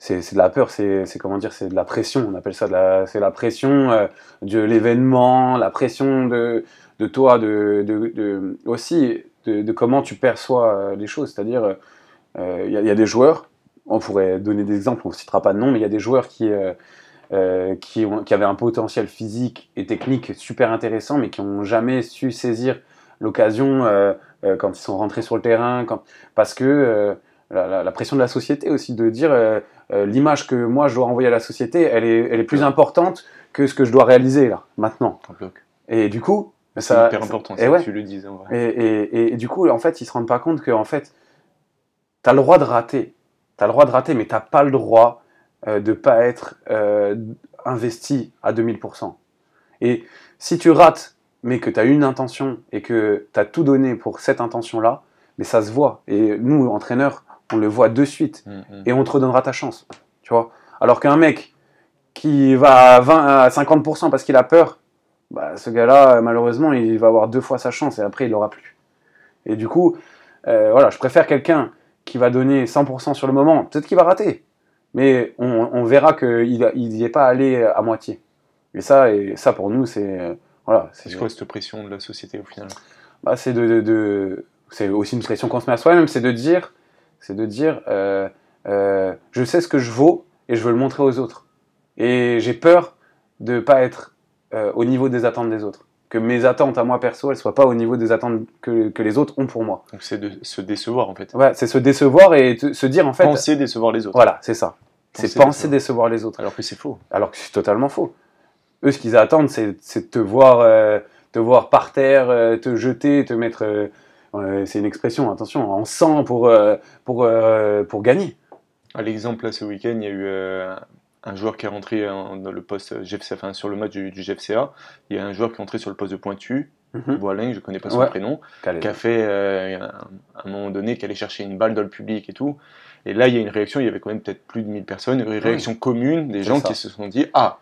c'est de la peur, c'est comment dire, c'est de la pression. On appelle ça de la, c'est la pression euh, de l'événement, la pression de, de toi, de, de, de- aussi de, comment tu perçois les choses. C'est-à-dire, il y, y a des joueurs, on pourrait donner des exemples, on ne citera pas de nom, mais il y a des joueurs qui, euh, qui, ont, qui avaient un potentiel physique et technique super intéressant, mais qui n'ont jamais su saisir l'occasion euh, euh, quand ils sont rentrés sur le terrain, quand, parce que la, la- la pression de la société aussi, de dire l'image que moi je dois envoyer à la société, elle est, elle est plus importante que ce que je dois réaliser là, maintenant. Et du coup, C'est hyper important, et ça, ouais. tu le dises en vrai. Et, et- et du coup, en fait, ils se rendent pas compte que en fait, t'as le droit de rater. T'as le droit de rater, mais t'as pas le droit euh, de pas être euh, investi à 2000%. Et si tu rates, mais que tu as une intention et que tu as tout donné pour cette intention-là, mais ça se voit. Et nous, entraîneurs, on le voit de suite. Mm, mm. Et on te redonnera ta chance. Tu vois Alors qu'un mec qui va à, 20, à 50% parce qu'il a peur, bah, ce gars-là, malheureusement, il va avoir deux fois sa chance et après, il l'aura plus. Et du coup, euh, voilà, je préfère quelqu'un qui va donner 100% sur le moment. Peut-être qu'il va rater, mais on, on verra qu'il n'y est pas allé à moitié. Et ça, et ça pour nous, c'est voilà, C'est quoi cette pression de la société au final? Bah, c'est de, de- de- c'est aussi une pression qu'on se met à soi-même, c'est de dire, c'est de dire, euh, euh, je sais ce que je vaux et je veux le montrer aux autres. Et j'ai peur de pas être euh, au niveau des attentes des autres, que mes attentes à moi perso, elles soient pas au niveau des attentes que, que les autres ont pour moi. Donc c'est de se décevoir en fait. Ouais, c'est se décevoir et te- se dire en fait, Penser décevoir les autres. voilà, c'est ça. C'est Penser décevoir. décevoir les autres. Alors que c'est faux. Alors que c'est totalement faux. Eux, ce qu'ils attendent, c'est de te voir, euh, te voir par terre, euh, te jeter, te mettre. euh, c'est une expression, attention, en sang pour, pour, pour gagner. À l'exemple, là, ce week-end, il y a eu un joueur qui est rentré en- dans le poste GFCA, enfin, sur le match du, du GFCA. Il y a un joueur qui est entré sur le poste de pointu, Mhm. Boiling, je ne connais pas son Ouais. prénom, qui a fait, euh, à un moment donné, qui allait chercher une balle dans le public et tout. Et là, il y a une réaction, il y avait quand même peut-être plus de 1000 personnes, une réaction commune des gens ça. qui se sont dit Ah,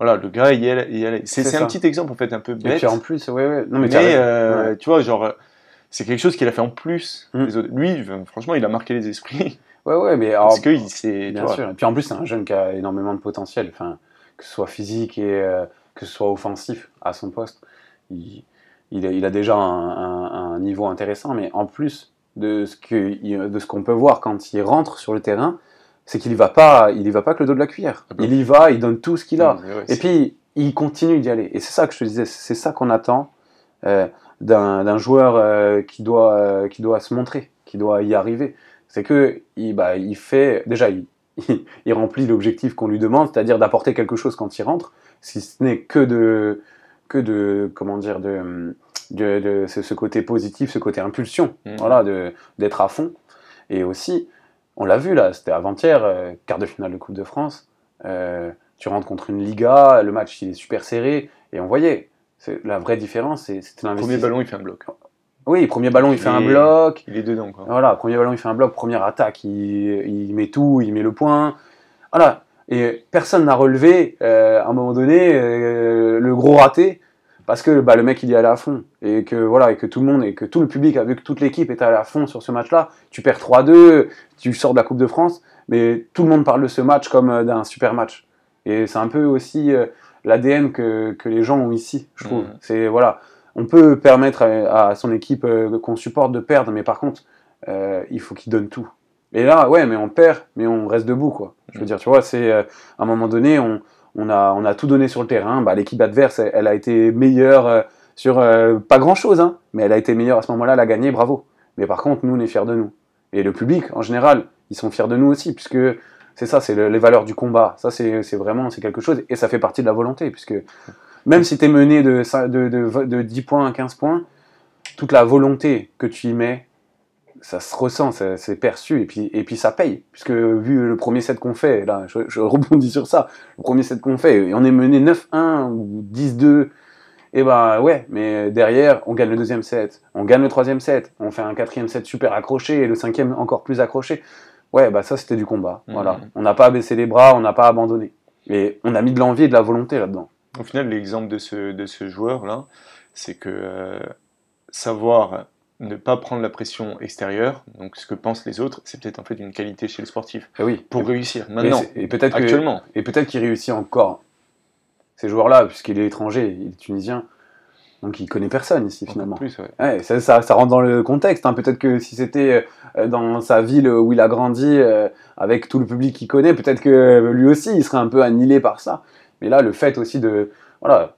voilà, le gars, il y allait. C'est un petit exemple, en fait, un peu Et bête. puis en plus, ouais, ouais. Non, mais, euh, Ouais. tu vois, genre, c'est quelque chose qu'il a fait en plus Mm. des autres. Lui, euh, franchement, il a marqué les esprits. Ouais, ouais, mais alors, parce qu'il s'est. tu bien sûr. Et puis en plus, c'est un jeune qui a énormément de potentiel, enfin, que ce soit physique et euh, que ce soit offensif à son poste. Il, il, a, il a déjà un, un- un niveau intéressant, mais en plus de ce que- de ce qu'on peut voir quand il rentre sur le terrain, c'est qu'il y va pas, il y va pas que le dos de la cuillère. Ah bah. Il y va, il donne tout ce qu'il a. Mm, ouais, Et c'est- puis, il continue d'y aller. Et c'est ça que je te disais, c'est ça qu'on attend euh, d'un d'un joueur euh, qui, doit, euh, qui doit se montrer, qui doit y arriver. C'est que il, bah, il fait, déjà, il, il remplit l'objectif qu'on lui demande, c'est-à-dire d'apporter quelque chose quand il rentre, si ce n'est que de, que de, comment dire, de, de, de- ce ce côté positif, ce côté impulsion, Mm. voilà, d'être à fond. Et aussi, on l'a vu là, c'était avant-hier, euh, quart de finale de Coupe de France. euh, tu rentres contre une Liga, le match il est super serré, et on voyait. c'est- La vraie différence, c'était Premier l'investissement. ballon, il fait un bloc. Oui, premier ballon, il fait un bloc. Il est dedans, quoi. Voilà, premier ballon, il fait un bloc. Première attaque, il, il met tout, il met le point. Voilà. Et personne n'a relevé, euh, à un moment donné, euh, le gros raté, parce que bah, le mec, il y allait à fond. Et que, voilà, et que tout le monde, et que tout le public, a vu que toute l'équipe était allée à fond sur ce match-là. Tu perds 3-2, tu sors de la Coupe de France, mais tout le monde parle de ce match comme euh, d'un super match. Et c'est un peu aussi euh, l'ADN que, que les gens ont ici, je trouve. Mhm. C'est, voilà, on peut permettre à, à son équipe euh, qu'on supporte de perdre, mais par contre, euh, il faut qu'il donne tout. Et là, ouais, mais on perd, mais on reste debout, quoi. Je veux Mhm. dire, tu vois, c'est euh, à un moment donné, on, on, a, on a tout donné sur le terrain. Bah, L'équipe adverse, elle, elle a été meilleure sur pas grand chose, hein, mais elle a été meilleure à ce moment-là, elle a gagné, bravo. Mais par contre, nous, on est fiers de nous. Et le public, en général, ils sont fiers de nous aussi, puisque c'est ça, c'est le- les valeurs du combat. Ça, c'est c'est vraiment c'est quelque chose, et ça fait partie de la volonté, puisque même si tu es mené de, de, de, de 10 points à 15 points, toute la volonté que tu y mets, ça se ressent, ça- c'est perçu, et puis, et puis ça paye. Puisque vu le premier set qu'on fait, là, je, je rebondis sur ça, le premier set qu'on fait, et on est mené 9-1 ou 10-2, et ben ouais, mais derrière, on gagne le deuxième set, on gagne le troisième set, on fait un quatrième set super accroché, et le cinquième encore plus accroché. Ouais, bah ça c'était du combat. Voilà. On n'a pas baissé les bras, on n'a pas abandonné. Et on a mis de l'envie et de la volonté là-dedans. Au final, l'exemple de ce, de ce joueur-là, c'est que euh, savoir ne pas prendre la pression extérieure, donc ce que pensent les autres, c'est peut-être en fait une qualité chez les sportifs Et oui. pour réussir. Maintenant, Et peut-être que- actuellement, Et peut-être qu'il réussit encore. Ces joueurs-là, puisqu'il est étranger, il est tunisien, donc il connaît personne ici finalement. plus, ouais. Ouais, ça, ça, ça rentre dans le contexte. hein. Peut-être que si c'était euh, dans sa ville où il a grandi, euh, avec tout le public qu'il connaît, peut-être que lui aussi, il serait un peu annihilé par ça. Mais là, le fait aussi de... Voilà,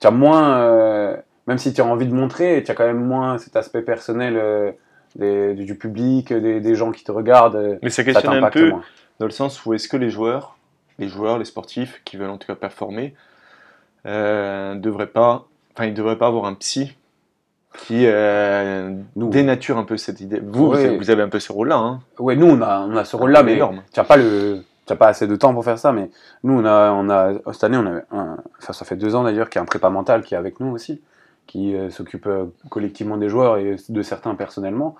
tu as moins... euh, même si tu as envie de montrer, tu as quand même moins cet aspect personnel euh, des- du, public, des, des gens qui te regardent. euh, Mais ça questionne un peu moins. dans le sens où est-ce que les joueurs, les joueurs, les sportifs qui veulent en tout cas performer, euh, ne devraient pas enfin, il devrait pas avoir un psy qui euh, Nous. dénature un peu cette idée. Vous, Ouais. vous avez un peu ce rôle-là. Hein. Ouais, nous, on a, on a ce rôle-là, mais tu n'as pas, le... t'as pas assez de temps pour faire ça. Mais nous, on a, on cette année, on a enfin, ça fait deux ans d'ailleurs, qu'il y a un prépa mental qui est avec nous aussi, qui euh, s'occupe euh, collectivement des joueurs et de certains personnellement.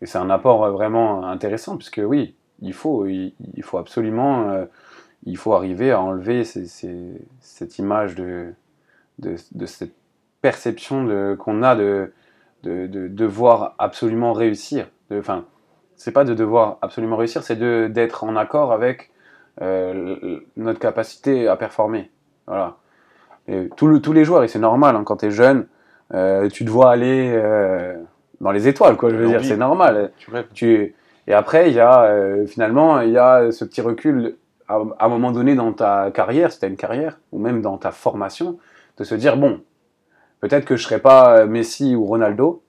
Et c'est un apport euh, vraiment intéressant, puisque oui, il faut, il, faut absolument, il faut arriver à enlever cette image de, de, cette perception qu'on a de, de, de devoir absolument réussir. Enfin, c'est pas de devoir absolument réussir, c'est d'être en accord avec euh, notre capacité à performer. Voilà. Et tout le- tous les joueurs, et c'est normal, hein, quand tu es jeune, euh, tu te vois aller euh, dans les étoiles, quoi. Je veux dire, c'est normal. Tu rêves. Tu... Et après, il y a finalement, il y a ce petit recul à, à un moment donné dans ta carrière, si tu as une carrière, ou même dans ta formation, de se dire bon, peut-être que je serai pas Messi ou Ronaldo,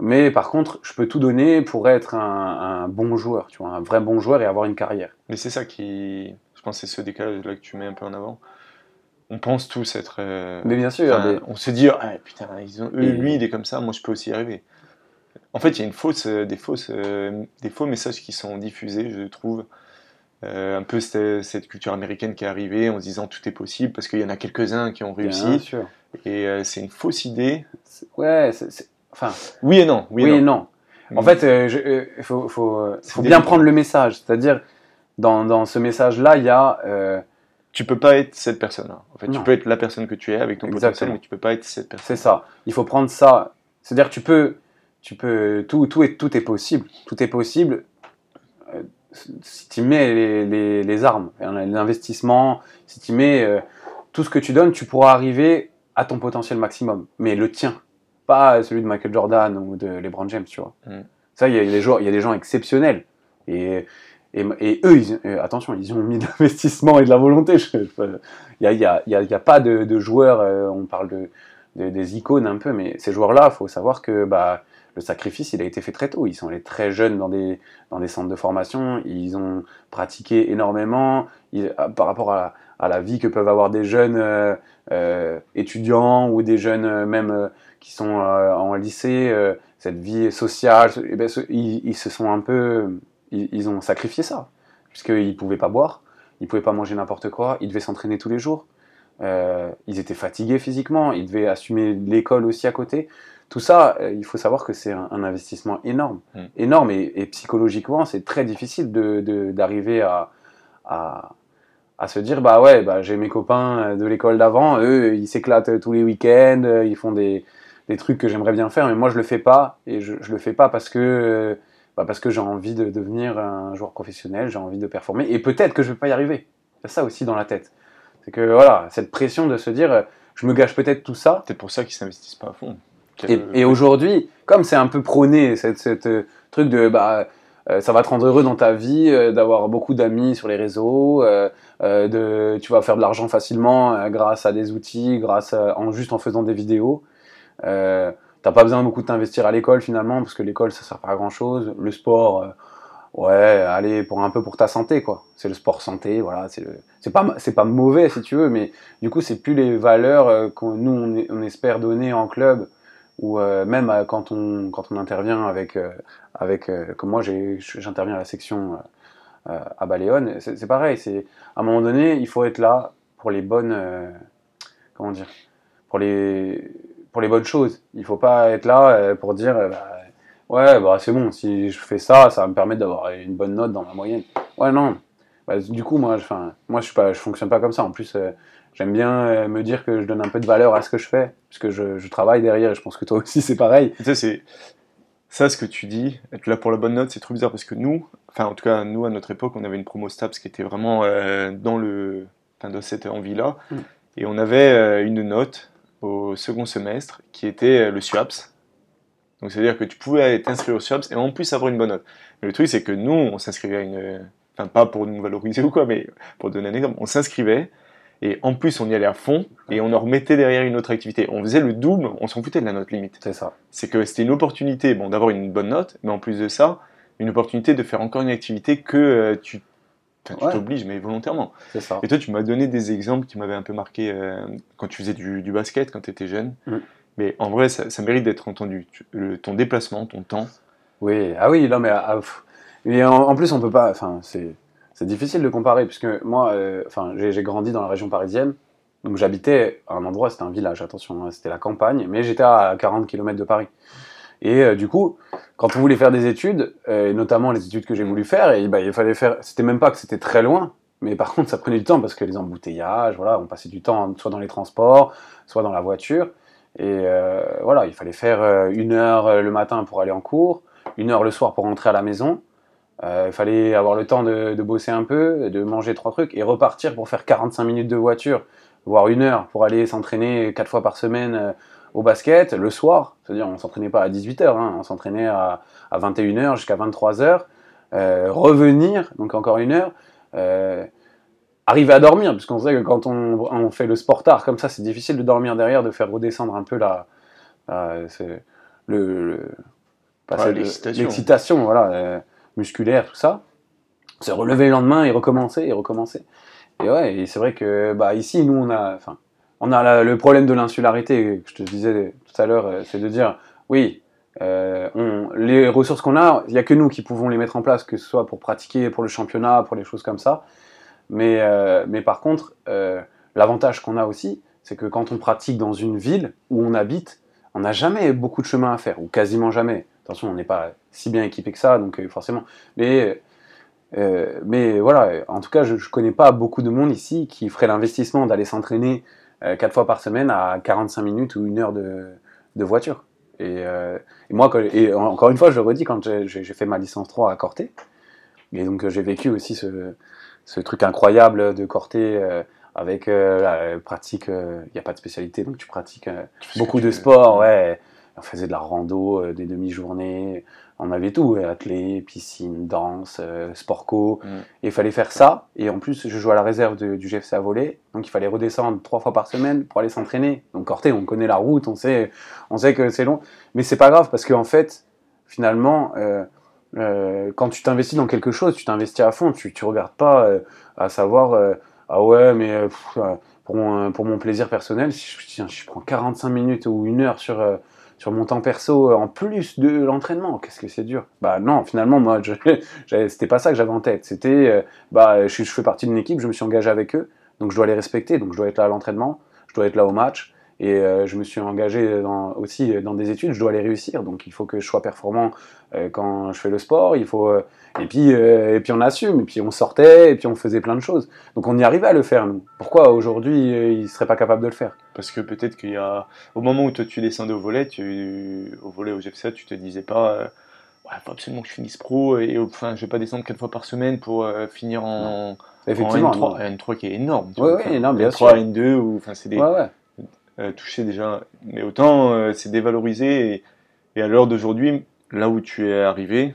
mais par contre, je peux tout donner pour être un, un bon joueur, tu vois, un vrai bon joueur et avoir une carrière. Mais c'est ça qui. Je pense c'est ce décalage-là que tu mets un peu en avant. On pense tous être. euh, Mais bien sûr, enfin, On se dit, ah, putain, ils ont, lui, il est comme ça, moi, je peux aussi y arriver. En fait, il y a une fausse, euh, des, fausses, euh, des faux messages qui sont diffusés, je trouve. Euh, un peu cette, cette culture américaine qui est arrivée en se disant tout est possible parce qu'il y en a quelques-uns qui ont bien réussi. sûr. Et euh, c'est une fausse idée. Ouais, c'est- enfin, Oui et non. Oui, oui, et et non. En fait, euh, je- euh, il faut, faut, euh, faut bien prendre le message, c'est-à-dire dans, dans ce message-là, il y a euh, tu peux pas être cette personne-là. En fait, tu peux être la personne que tu es avec ton Exactement. potentiel, mais tu peux pas être cette personne. C'est ça. Il faut prendre ça. C'est-à-dire tu peux, tu peux, tout, tout est, tout est possible. Tout est possible euh, si tu mets les, les, les armes, hein, l'investissement, si tu mets euh, tout ce que tu donnes, tu pourras arriver à ton potentiel maximum. Mais le tien, pas celui de Michael Jordan ou de LeBron James, tu vois. Mm. Ça, il y, a des joueurs- il y a des gens exceptionnels. Et, et, et eux, ils, euh, attention, ils ont mis de l'investissement et de la volonté. Il n'y a, a, il y a- a pas de, de joueurs, euh, on parle de, de- des icônes un peu, mais ces joueurs-là, il faut savoir que bah, le sacrifice, il a été fait très tôt. Ils sont allés très jeunes dans des, dans des centres de formation, ils ont pratiqué énormément ils- à- par rapport à la, à la vie que peuvent avoir des jeunes euh, euh, étudiants ou des jeunes euh, même qui sont en lycée, cette vie sociale, eh ben, ils, ils se sont un peu, ils, ils ont sacrifié ça, puisqu'ils ne pouvaient pas boire, ils ne pouvaient pas manger n'importe quoi, ils devaient s'entraîner tous les jours, euh, ils étaient fatigués physiquement, ils devaient assumer l'école aussi à côté. Tout ça, euh, il faut savoir que c'est un, un investissement énorme. Mm. Énorme, et, et psychologiquement, c'est très difficile de- de- d'arriver à, à, à se dire, bah ouais, bah, j'ai mes copains de l'école d'avant, eux, ils s'éclatent tous les week-ends, euh, ils font des, des trucs que j'aimerais bien faire, mais moi, je le fais pas, et je, je le fais pas parce que... euh, bah, parce que j'ai envie de devenir un joueur professionnel, j'ai envie de performer, et peut-être que je vais pas y arriver. A ça aussi dans la tête. C'est que voilà, cette pression de se dire, euh, je me gâche peut-être tout ça, Peut-être pour ça qu'ils s'investissent pas à fond. et, aujourd'hui, comme c'est un peu prôné, cette, cette, euh, truc de bah, euh, ça va te rendre heureux dans ta vie, euh, d'avoir beaucoup d'amis sur les réseaux, euh, euh, de, tu vas faire de l'argent facilement euh, grâce à des outils, grâce à- en juste en faisant des vidéos. Euh, T'as pas besoin beaucoup de t'investir à l'école finalement, parce que l'école ça sert pas à grand chose. Le sport, euh, ouais, allez, pour un peu pour ta santé quoi. C'est le sport santé, voilà. C'est pas, pas mauvais si tu veux, mais du coup c'est plus les valeurs euh, qu'on nous on, espère donner en club ou euh, même euh, quand on quand on intervient avec euh, avec euh, comme moi j'interviens à la section euh, à Baléone c'est pareil c'est à un moment donné il faut être là pour les bonnes euh, comment dire pour les pour les bonnes choses. Il faut pas être là euh, pour dire bah, ouais bah c'est bon si je fais ça ça va me permettre d'avoir une bonne note dans ma moyenne. Ouais non. Bah, du coup moi enfin moi je suis fonctionne pas comme ça. En plus J'aime bien me dire que je donne un peu de valeur à ce que je fais, puisque je, je travaille derrière et je pense que toi aussi c'est pareil. Tu sais, c'est ça ce que tu dis, être là pour la bonne note, c'est trop bizarre parce que nous, enfin en tout cas nous à notre époque, on avait une promo Staps qui était vraiment euh, dans le, enfin, dans cette envie-là, Mm. et on avait euh, une note au second semestre qui était euh, le SUAPS. Donc c'est à dire que tu pouvais t'inscrire au SUAPS et en plus avoir une bonne note. Mais le truc c'est que nous, on s'inscrivait à une, enfin pas pour nous valoriser ou quoi, mais pour donner un exemple, on s'inscrivait. Et en plus, on y allait à fond et on en remettait derrière une autre activité. On faisait le double, on s'en foutait de la note limite C'est ça. c'est que c'était une opportunité bon, d'avoir une bonne note, mais en plus de ça, une opportunité de faire encore une activité que euh, tu Ouais. t'obliges, mais volontairement. C'est ça. Et toi, tu m'as donné des exemples qui m'avaient un peu marqué euh, quand tu faisais du, du basket, quand tu étais jeune. Mm. Mais en vrai, ça, ça mérite d'être entendu. Tu- le- ton déplacement, ton temps, Oui, ah oui, non, mais ah, pff. Et en, en plus, on peut pas. Enfin, c'est c'est difficile de comparer, puisque moi, euh, enfin, j'ai j'ai grandi dans la région parisienne, donc j'habitais à un endroit, c'était un village, attention, hein, c'était la campagne, mais j'étais à 40 km de Paris. Et euh, du coup, quand on voulait faire des études, euh, et notamment les études que j'ai voulu faire, bah, il fallait faire. C'était même pas que c'était très loin, mais par contre, ça prenait du temps parce que les embouteillages, voilà, on passait du temps soit dans les transports, soit dans la voiture. Et euh, voilà, il fallait faire une heure le matin pour aller en cours, une heure le soir pour rentrer à la maison. Il fallait avoir le temps de, de bosser un peu, de manger trois trucs et repartir pour faire 45 minutes de voiture, voire une heure pour aller s'entraîner quatre fois par semaine au basket le soir. C'est-à-dire, on s'entraînait pas à 18h, hein, on s'entraînait à, à 21h jusqu'à 23h. Euh, revenir, donc encore une heure. Euh, arriver à dormir, puisqu'on sait que quand on, on fait le sport tard comme ça, c'est difficile de dormir derrière, de faire redescendre un peu la, la- c'est le, Ouais, l'excitation. l'excitation, voilà, euh, musculaire, tout ça. Se relever le lendemain et recommencer et recommencer. Et ouais, et c'est vrai que bah ici, nous, on a, enfin, on a le problème de l'insularité que je te disais tout à l'heure, euh, c'est de dire, oui, euh, les ressources qu'on a, il n'y a que nous qui pouvons les mettre en place, que ce soit pour pratiquer, pour le championnat, pour les choses comme ça. Mais, euh, mais par contre, l'avantage qu'on a aussi, c'est que quand on pratique dans une ville où on habite, on n'a jamais beaucoup de chemin à faire, ou quasiment jamais. Attention, on n'est pas si bien équipé que ça, donc forcément. Mais, mais voilà, en tout cas, je ne connais pas beaucoup de monde ici qui ferait l'investissement d'aller s'entraîner quatre fois par semaine à 45 minutes ou une heure de, de voiture. Et, euh, et moi, quand- et encore une fois, je le redis, quand j'ai fait ma licence 3 à Corté, et donc euh, j'ai vécu aussi ce, ce truc incroyable de Corté euh, avec euh, la pratique, il n'y a pas de spécialité, donc tu pratiques euh, beaucoup de tu veux. sport, ouais. On faisait de la rando, euh, des demi-journées, on avait tout, ouais, athlé, piscine, danse, euh, sport co. Mm. Et il fallait faire ça. Et en plus, je jouais à la réserve de- du GFC à voler, donc il fallait redescendre trois fois par semaine pour aller s'entraîner. Donc Corté, on connaît la route, on sait, on sait que c'est long, mais c'est pas grave parce qu'en fait, finalement, euh, euh, quand tu t'investis dans quelque chose, tu t'investis à fond, tu, tu regardes pas euh, à savoir euh, ah ouais, mais euh, pff, euh, pour, mon, pour mon plaisir personnel, si je, tiens, je prends 45 minutes ou une heure sur, euh, sur mon temps perso euh, en plus de l'entraînement, qu'est-ce que c'est dur. Bah non, finalement, moi, c'était pas ça que j'avais en tête. C'était, euh, bah, je, je fais partie d'une équipe, je me suis engagé avec eux, donc je dois les respecter, donc je dois être là à l'entraînement, je dois être là au match, et euh, je me suis engagé dans, aussi dans des études, je dois les réussir, donc il faut que je sois performant euh, quand je fais le sport, il faut, euh, et puis, et puis on assume, et puis on sortait, et puis on faisait plein de choses. Donc on y arrivait à le faire, nous. Pourquoi aujourd'hui euh, il serait pas capable de le faire? Parce que peut-être qu'il y a. Au moment où toi tu descendais au volet, tu... au volet au GFCA, tu te disais pas. Ouais, faut absolument que je finisse pro et enfin, je vais pas descendre quatre fois par semaine pour euh, finir en, Effectivement. en non. N3, N3 qui est énorme. tu Ouais, vois. ouais, non, bien N3, sûr. N2, ou enfin, c'est des ouais. Euh, toucher déjà. Mais autant euh, c'est dévalorisé et, et à l'heure d'aujourd'hui, là où tu es arrivé,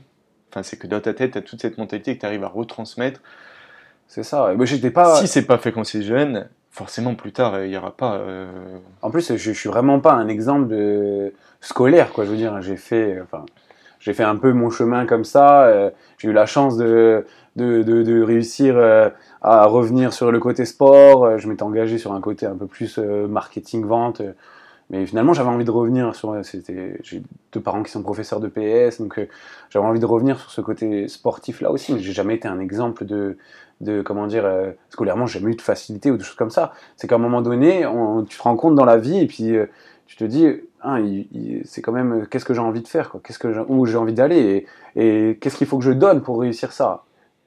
c'est que dans ta tête, tu as toute cette mentalité que tu arrives à retransmettre. C'est ça. Mais j'étais pas. Si c'est pas fait quand c'est jeune, forcément plus tard, il y aura pas. euh, En plus, je, je suis vraiment pas un exemple de scolaire, quoi. Je veux dire, j'ai fait, enfin, j'ai fait un peu mon chemin comme ça. euh, j'ai eu la chance de, de, réussir euh, à revenir sur le côté sport. euh, je m'étais engagé sur un côté un peu plus euh, marketing vente. mais finalement, j'avais envie de revenir sur. J'ai deux parents qui sont professeurs de PS, donc j'avais envie de revenir sur ce côté sportif là aussi. Mais j'ai jamais été un exemple de, de comment dire, euh, scolairement, j'ai jamais eu de facilité ou de choses comme ça. C'est qu'à un moment donné, on- tu te rends compte dans la vie et puis tu te dis, hein, c'est quand même, qu'est-ce que j'ai envie de faire, Qu'est-ce que où j'ai envie d'aller et qu'est-ce qu'il faut que je donne pour réussir ça?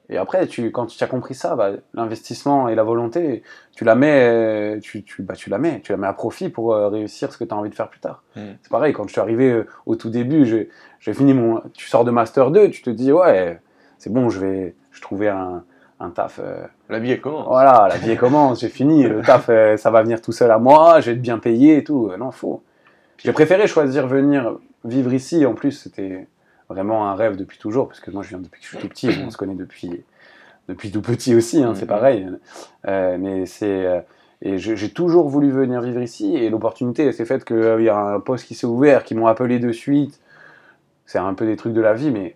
Et après, tu, quand tu as compris ça, bah, l'investissement et la volonté, tu la mets, tu, tu, bah, tu la mets, tu la mets à profit pour euh, réussir ce que tu as envie de faire plus tard. Mm. C'est pareil, quand je suis arrivé euh, au tout début, j'ai j'ai fini mon, tu sors de master 2, tu te dis ouais, c'est bon, je vais, je trouver un, un taf. euh, La vie, commence. voilà, la vie commence, j'ai fini, le taf, ça va venir tout seul à moi, je vais être bien payé et tout. Non, faux. J'ai préféré choisir venir vivre ici. En plus, c'était vraiment un rêve depuis toujours, parce que moi, je viens depuis que je suis tout petit, on se connaît depuis, depuis tout petit aussi, hein, c'est pareil. Euh, mais c'est. euh, et j'ai toujours voulu venir vivre ici, et l'opportunité s'est faite qu'il y a un poste qui s'est ouvert, qui m'ont appelé de suite. C'est un peu des trucs de la vie, mais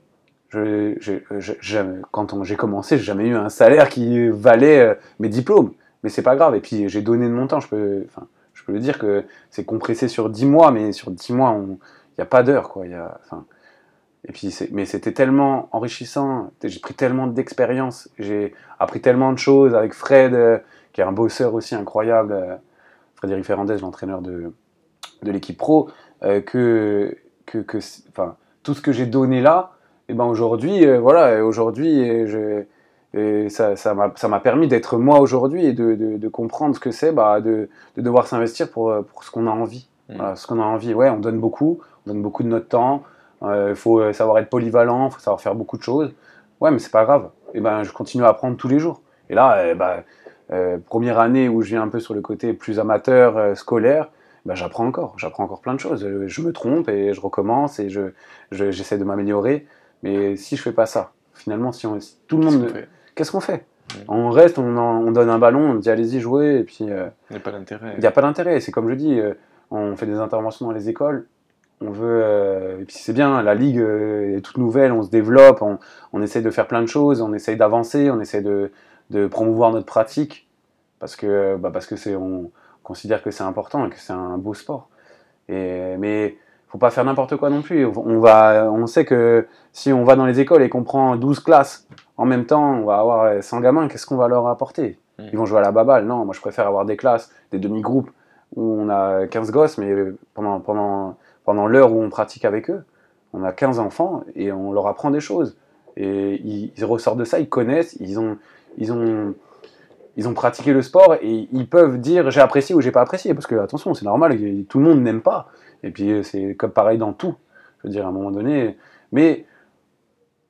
je, je- quand j'ai commencé, j'ai jamais eu un salaire qui valait euh, mes diplômes. Mais c'est pas grave. Et puis j'ai donné de mon temps. Je peux, enfin, je peux le dire que c'est compressé sur 10 mois, mais sur 10 mois, il n'y a pas d'heure, quoi. Y a, et puis, mais c'était tellement enrichissant, j'ai pris tellement d'expérience, j'ai appris tellement de choses avec Fred, euh, qui est un bosseur aussi incroyable, euh, Frédéric Ferrandez, l'entraîneur de, de l'équipe pro, euh, que, que, que enfin, tout ce que j'ai donné là, et eh ben aujourd'hui, voilà, aujourd'hui, je, et ça, ça m'a permis d'être moi aujourd'hui et de, de, de, comprendre ce que c'est bah, de, de, devoir s'investir pour, pour ce qu'on a envie. Mmh. ce qu'on a envie. Ouais, on donne beaucoup, on donne beaucoup de notre temps. Il euh, faut euh, savoir être polyvalent, il faut savoir faire beaucoup de choses. Ouais, mais c'est pas grave. Et ben, je continue à apprendre tous les jours. Et là, eh ben, euh, première année où je viens un peu sur le côté plus amateur, scolaire, ben, j'apprends encore. J'apprends encore plein de choses. Je me trompe et je recommence et je, j'essaie de m'améliorer. Mais si je fais pas ça, finalement, si, on, tout le monde qu'est-ce qu'on fait? On reste, on, donne un ballon, on dit allez-y jouez, et puis. il n'y a pas d'intérêt. Il n'y a pas d'intérêt. C'est comme je dis, euh, on fait des interventions dans les écoles. On veut, euh, et puis c'est bien, la ligue euh, est toute nouvelle, on se développe, on, on essaie de faire plein de choses, on essaie d'avancer, on essaie de, de, promouvoir notre pratique parce que, bah parce que c'est, on considère que c'est important et que c'est un beau sport. Et, mais faut pas faire n'importe quoi non plus. On, va, on sait que si on va dans les écoles et qu'on prend 12 classes en même temps, on va avoir 100 gamins, qu'est-ce qu'on va leur apporter? Hmm. Ils vont jouer à la baballe. Non, moi je préfère avoir des classes, des demi-groupes où on a 15 gosses, mais pendant, pendant, pendant l'heure où on pratique avec eux, on a 15 enfants et on leur apprend des choses. Et ils, ressortent de ça, ils connaissent, ils ont, ils ont, ils ont pratiqué le sport et ils peuvent dire j'ai apprécié ou j'ai pas apprécié. Parce que attention, c'est normal, tout le monde n'aime pas. Et puis c'est comme pareil dans tout. Je veux dire, à un moment donné. Mais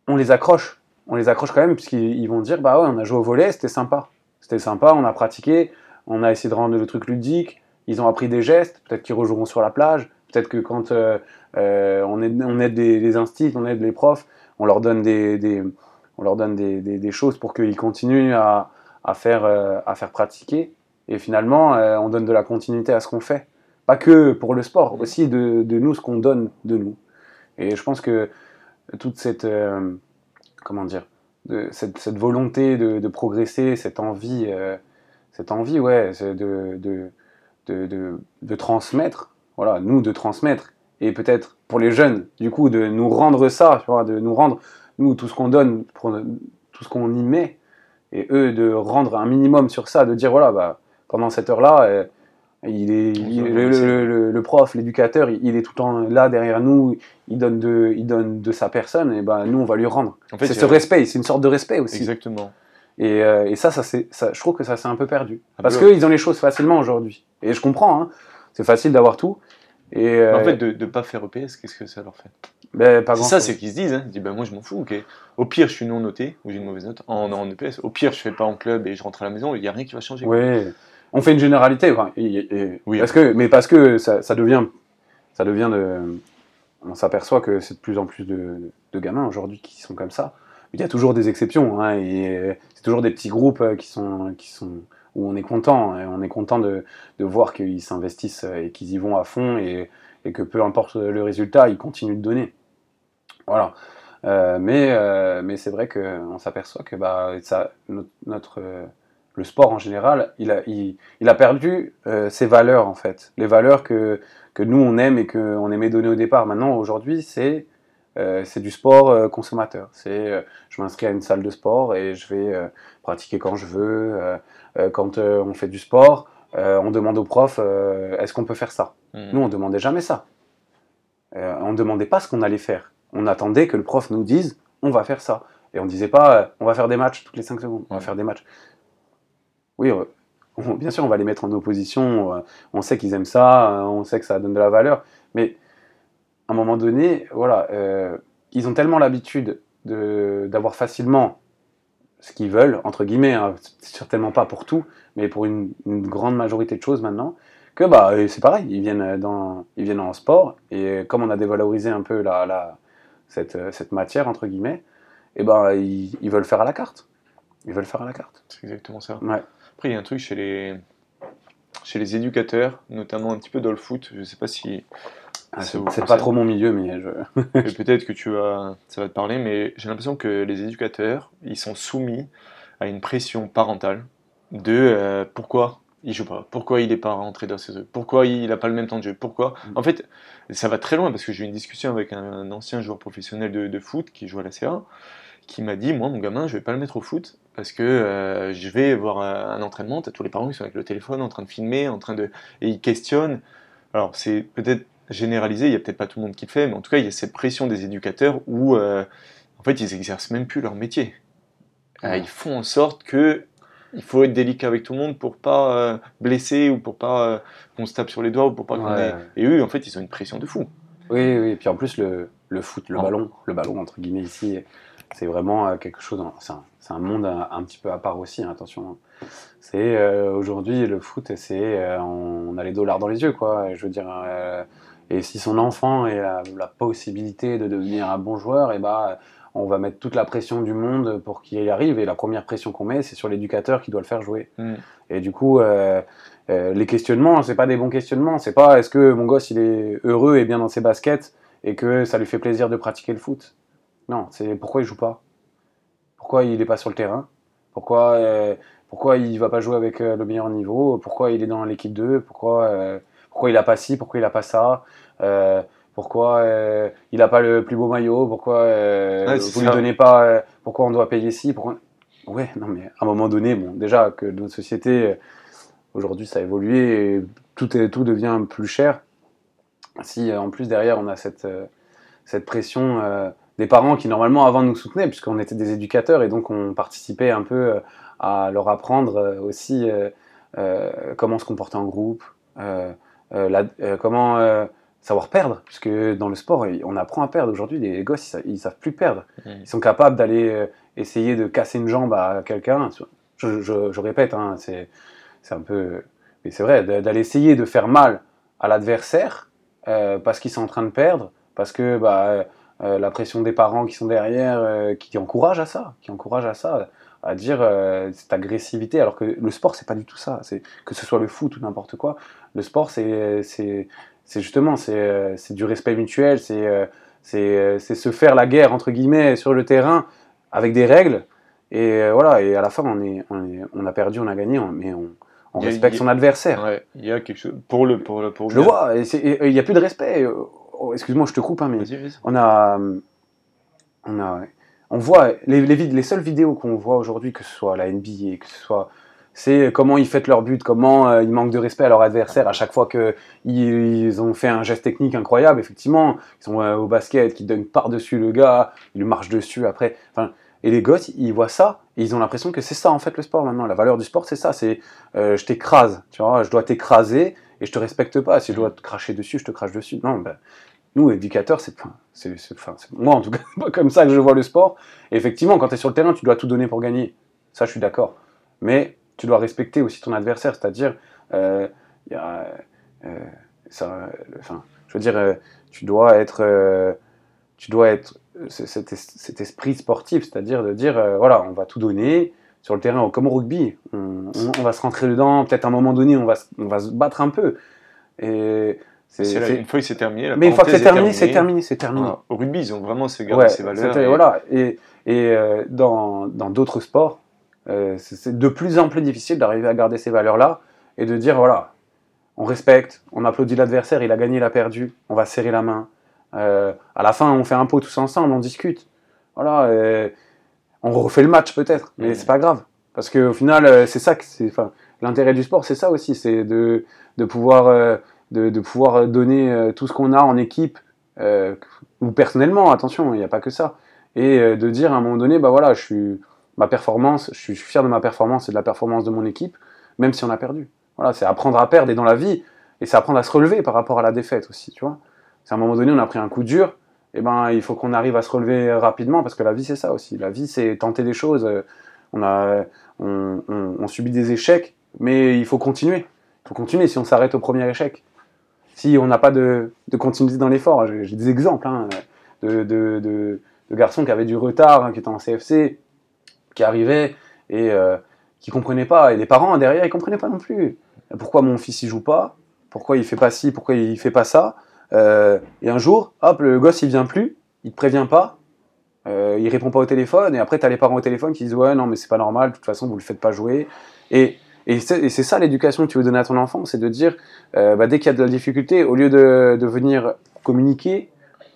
on les accroche on les accroche quand même, puisqu'ils vont dire bah ouais, on a joué au volet, c'était sympa. C'était sympa, on a pratiqué, on a essayé de rendre le truc ludique, ils ont appris des gestes, peut-être qu'ils rejoueront sur la plage, peut-être que quand euh, euh, on, aide, on aide les, instituts, on aide les profs, on leur donne des, on leur donne des, choses pour qu'ils continuent à, faire, euh, à faire pratiquer. Et finalement, on donne de la continuité à ce qu'on fait. Pas que pour le sport, aussi de, de nous, ce qu'on donne de nous. Et je pense que toute cette comment dire, de, cette, cette, volonté de, de, progresser, cette envie, cette envie, ouais, de, de, de, transmettre, voilà, nous de transmettre, et peut-être pour les jeunes, du coup, de nous rendre ça, tu vois, de nous rendre, nous, tout ce qu'on donne, tout ce qu'on y met, et eux, de rendre un minimum sur ça, de dire, voilà, bah, pendant cette heure-là, euh, il est, le, prof, l'éducateur, il, est tout le temps là derrière nous, il donne de, il donne de sa personne, et ben nous on va lui rendre. En fait, c'est ce respect, c'est une sorte de respect aussi. Exactement. Et, euh, et ça, ça, ça, je trouve que ça s'est un peu perdu. Parce qu'ils ont les choses facilement aujourd'hui. Et je comprends, hein, c'est facile d'avoir tout. Et, en euh, fait, de ne pas faire EPS, qu'est-ce que ça leur fait? Ben, C'est ça, c'est qu'ils se disent. Hein. Ils disent ben, moi je m'en fous, ok. Au pire, je suis non noté, ou j'ai une mauvaise note en, en EPS. Au pire, je fais pas en club et je rentre à la maison, il n'y a rien qui va changer. Oui on fait une généralité, oui. parce que, mais parce que ça, devient, ça devient de, on s'aperçoit que c'est de plus en plus de, gamins aujourd'hui qui sont comme ça. Il y a toujours des exceptions, hein, et c'est toujours des petits groupes euh, qui sont, qui sont, où on est content, et on est content de, voir qu'ils s'investissent et qu'ils y vont à fond, et, que peu importe le résultat, ils continuent de donner. Voilà. Euh, mais euh, mais c'est vrai qu'on s'aperçoit que bah, ça, notre le sport en général, il a, il, a perdu euh, ses valeurs en fait. Les valeurs que, que nous on aime et qu'on aimait donner au départ. Maintenant, aujourd'hui, c'est euh, c'est du sport euh, consommateur. C'est je m'inscris à une salle de sport et je vais pratiquer quand je veux. quand on fait du sport, on demande au prof est-ce qu'on peut faire ça? Mmh. Nous, on demandait jamais ça. on ne demandait pas ce qu'on allait faire. On attendait que le prof nous dise on va faire ça. Et on disait pas on va faire des matchs toutes les 5 secondes. On va mmh. faire des matchs oui, bien sûr, on va les mettre en opposition. Euh, on sait qu'ils aiment ça, euh, on sait que ça donne de la valeur. Mais à un moment donné, voilà, euh, ils ont tellement l'habitude d'avoir facilement ce qu'ils veulent, entre guillemets, hein, certainement pas pour tout, mais pour une, grande majorité de choses maintenant, que bah, c'est pareil, ils viennent, dans, ils viennent en sport, et comme on a dévalorisé un peu la, cette, cette, matière, entre guillemets, et eh ben, ils, ils, veulent faire à la carte. Ils veulent faire à la carte. C'est exactement ça. Ouais. Après, il y a un truc chez les, chez les éducateurs, notamment un petit peu dans le foot. Je ne sais pas si. Ah, c'est pas trop mon milieu, mais je. peut-être que tu vas, ça va te parler, mais j'ai l'impression que les éducateurs, ils sont soumis à une pression parentale de euh, pourquoi il joue pas Pourquoi il n'est pas rentré dans ses trucs Pourquoi il n'a pas le même temps de jeu Pourquoi Mm. En fait, ça va très loin parce que j'ai eu une discussion avec un, ancien joueur professionnel de, de foot qui joue à la CA qui m'a dit Moi, mon gamin, je vais pas le mettre au foot parce que euh, je vais voir euh, un entraînement. T'as tous les parents qui sont avec le téléphone en train de filmer, en train de. Et ils questionnent. Alors, c'est peut-être généralisé, il y a peut-être pas tout le monde qui le fait, mais en tout cas, il y a cette pression des éducateurs où, euh, en fait, ils exercent même plus leur métier. Euh, ils font en sorte que il faut être délicat avec tout le monde pour pas euh, blesser ou pour pas euh, qu'on se tape sur les doigts ou pour pas qu'on Ouais. ait... Et eux, en fait, ils ont une pression de fou. Oui, oui, et puis en plus, le, le foot, le Ah. ballon, le ballon, entre guillemets, ici, c'est vraiment quelque chose, c'est un, c'est un monde un, un petit peu à part aussi, hein, attention. C'est euh, aujourd'hui, le foot, c'est euh, on, on a les dollars dans les yeux, quoi. Je veux dire, euh, et si son enfant a la possibilité de devenir un bon joueur, et bah, on va mettre toute la pression du monde pour qu'il y arrive, et la première pression qu'on met, c'est sur l'éducateur qui doit le faire jouer. Mm. Et du coup, euh, euh, les questionnements, c'est pas des bons questionnements. C'est pas est-ce que mon gosse il est heureux et bien dans ses baskets et que ça lui fait plaisir de pratiquer le foot? Non, c'est pourquoi il joue pas? Pourquoi il est pas sur le terrain? Pourquoi euh, pourquoi il va pas jouer avec euh, le meilleur niveau? Pourquoi il est dans l'équipe 2. Pourquoi pourquoi il a pas ci. Pourquoi il a pas ça. Euh, pourquoi euh, il a pas le plus beau maillot. Pourquoi euh, vous lui donnez pas. pourquoi on doit payer ci. Pourquoi Ouais, non mais à un moment donné, bon, déjà que notre société aujourd'hui ça a évolué et tout, est, tout devient plus cher. Si en plus derrière on a cette, cette pression des parents qui normalement avant nous soutenaient puisqu'on était des éducateurs et donc on participait un peu à leur apprendre aussi comment se comporter en groupe, la- euh, comment euh, savoir perdre? Puisque dans le sport on apprend à perdre. Aujourd'hui les gosses ils, sa- ils savent plus perdre. Ils sont capables d'aller euh, essayer de casser une jambe à quelqu'un. Je, je- je répète hein, c'est un peu mais c'est vrai d'aller essayer de faire mal à l'adversaire euh, parce qu'ils sont en train de perdre parce que bah, euh, la pression des parents qui sont derrière euh, qui encouragent à ça qui encouragent à ça à dire euh, cette agressivité alors que le sport c'est pas du tout ça c'est que ce soit le foot ou n'importe quoi le sport c'est justement c'est euh, c'est du respect mutuel c'est euh, c'est c'est se faire la guerre entre guillemets sur le terrain avec des règles et voilà et à la fin on est on, est- on a perdu on a gagné mais on, a- respecte a- son adversaire Ouais, il y a quelque chose. Pour le. Pour le, pour je le vois il n'y a plus de respect Euh, oh, excuse-moi je te coupe hein, mais on a, on a, on voit les, les, seules vidéos qu'on voit aujourd'hui, que ce soit la NBA, que ce soit, c'est comment ils fêtent leur but, comment euh, ils manquent de respect à leur adversaire à chaque fois que ils, ont fait un geste technique incroyable. Effectivement, ils sont euh, au basket, qui donnent par dessus le gars, ils lui marchent dessus après. Enfin, et les gosses, ils voient ça, et ils ont l'impression que c'est ça en fait le sport maintenant. La valeur du sport, c'est ça, c'est euh, je t'écrase, tu vois, je dois t'écraser et je te respecte pas. Si je dois te cracher dessus, je te crache dessus. Non, ben, nous, éducateurs, c'est, moi en tout cas, pas comme ça que je vois le sport. Effectivement, quand tu es sur le terrain, tu dois tout donner pour gagner. Ça, je suis d'accord. Mais tu dois respecter aussi ton adversaire, c'est-à-dire, euh, euh, enfin, je veux euh, tu dois être, cet, es- cet esprit sportif, c'est-à-dire de dire, voilà, on va tout donner sur le terrain, comme au rugby. On, va se rentrer dedans, peut-être à un moment donné, on va, se- on va se battre un peu. C'est, Une fois que c'est terminé, la mais une fois que c'est terminé, c'est terminé, c'est terminé. Voilà. Au rugby, ils ont vraiment Ouais, ces valeurs. et- voilà. Et, et euh, dans dans d'autres sports, euh, c'est de plus en plus difficile d'arriver à garder ces valeurs-là et de dire voilà, on respecte, on applaudit l'adversaire, il a gagné, il a perdu, on va serrer la main. Euh, à la fin, on fait un pot tous ensemble, on discute. Voilà, euh, on refait le match peut-être, mais Mhm. c'est pas grave. Parce qu'au final, euh, c'est ça que c'est. L'intérêt du sport, c'est ça aussi, c'est de, de pouvoir de, pouvoir donner euh, tout ce qu'on a en équipe euh, ou personnellement. Attention, il n'y a pas que ça. Et euh, de dire à un moment donné, bah voilà, je suis ma performance, je suis fier de ma performance et de la performance de mon équipe, même si on a perdu. Voilà, c'est apprendre à perdre et dans la vie, et c'est apprendre à se relever par rapport à la défaite aussi, tu vois. C'est à un moment donné, on a pris un coup dur, et ben il faut qu'on arrive à se relever rapidement parce que la vie c'est ça aussi. La vie c'est tenter des choses. euh, On a, on- on subit des échecs, mais il faut continuer. Il faut continuer si on s'arrête au premier échec. Si on n'a pas de, de continuité dans l'effort, j'ai des exemples hein, de- de garçons qui avaient du retard, hein, qui étaient en CFC, qui arrivaient et euh, qui comprenaient pas. Et les parents derrière, ils comprenaient pas non plus. Pourquoi mon fils il joue pas? Pourquoi il fait pas ci? Pourquoi il fait pas ça? Euh, Et un jour, hop, le gosse il vient plus, il te prévient pas, euh, il répond pas au téléphone, et après tu as les parents au téléphone qui disent ouais non mais c'est pas normal, de toute façon vous le faites pas jouer. Et Et c'est ça l'éducation que tu veux donner à ton enfant, c'est de dire, euh, bah, dès qu'il y a de la difficulté, au lieu de, de venir communiquer,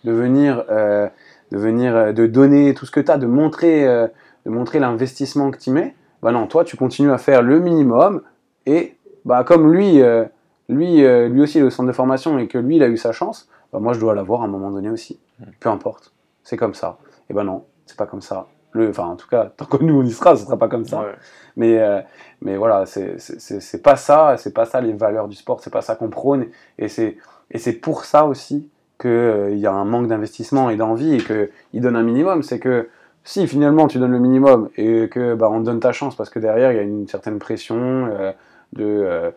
de venir, euh, de venir, euh, de donner tout ce que tu as, de montrer, euh, de montrer l'investissement que tu mets, bah non, toi, tu continues à faire le minimum, et bah, comme lui, lui, lui aussi, il est au centre de formation, et que lui, il a eu sa chance, bah, moi, je dois l'avoir à un moment donné aussi. Peu importe, c'est comme ça. Et ben non, c'est pas comme ça. Enfin, en tout cas, tant que nous on y sera, ce sera pas comme ça. Ouais. Mais, euh, mais voilà, c'est pas ça, c'est pas ça les valeurs du sport, c'est pas ça qu'on prône. Et c'est pour ça aussi qu'il y a un manque d'investissement et d'envie et qu'il donne un minimum. C'est que si finalement tu donnes le minimum et que bah, on te donne ta chance parce que derrière il y a une certaine pression euh, de, euh,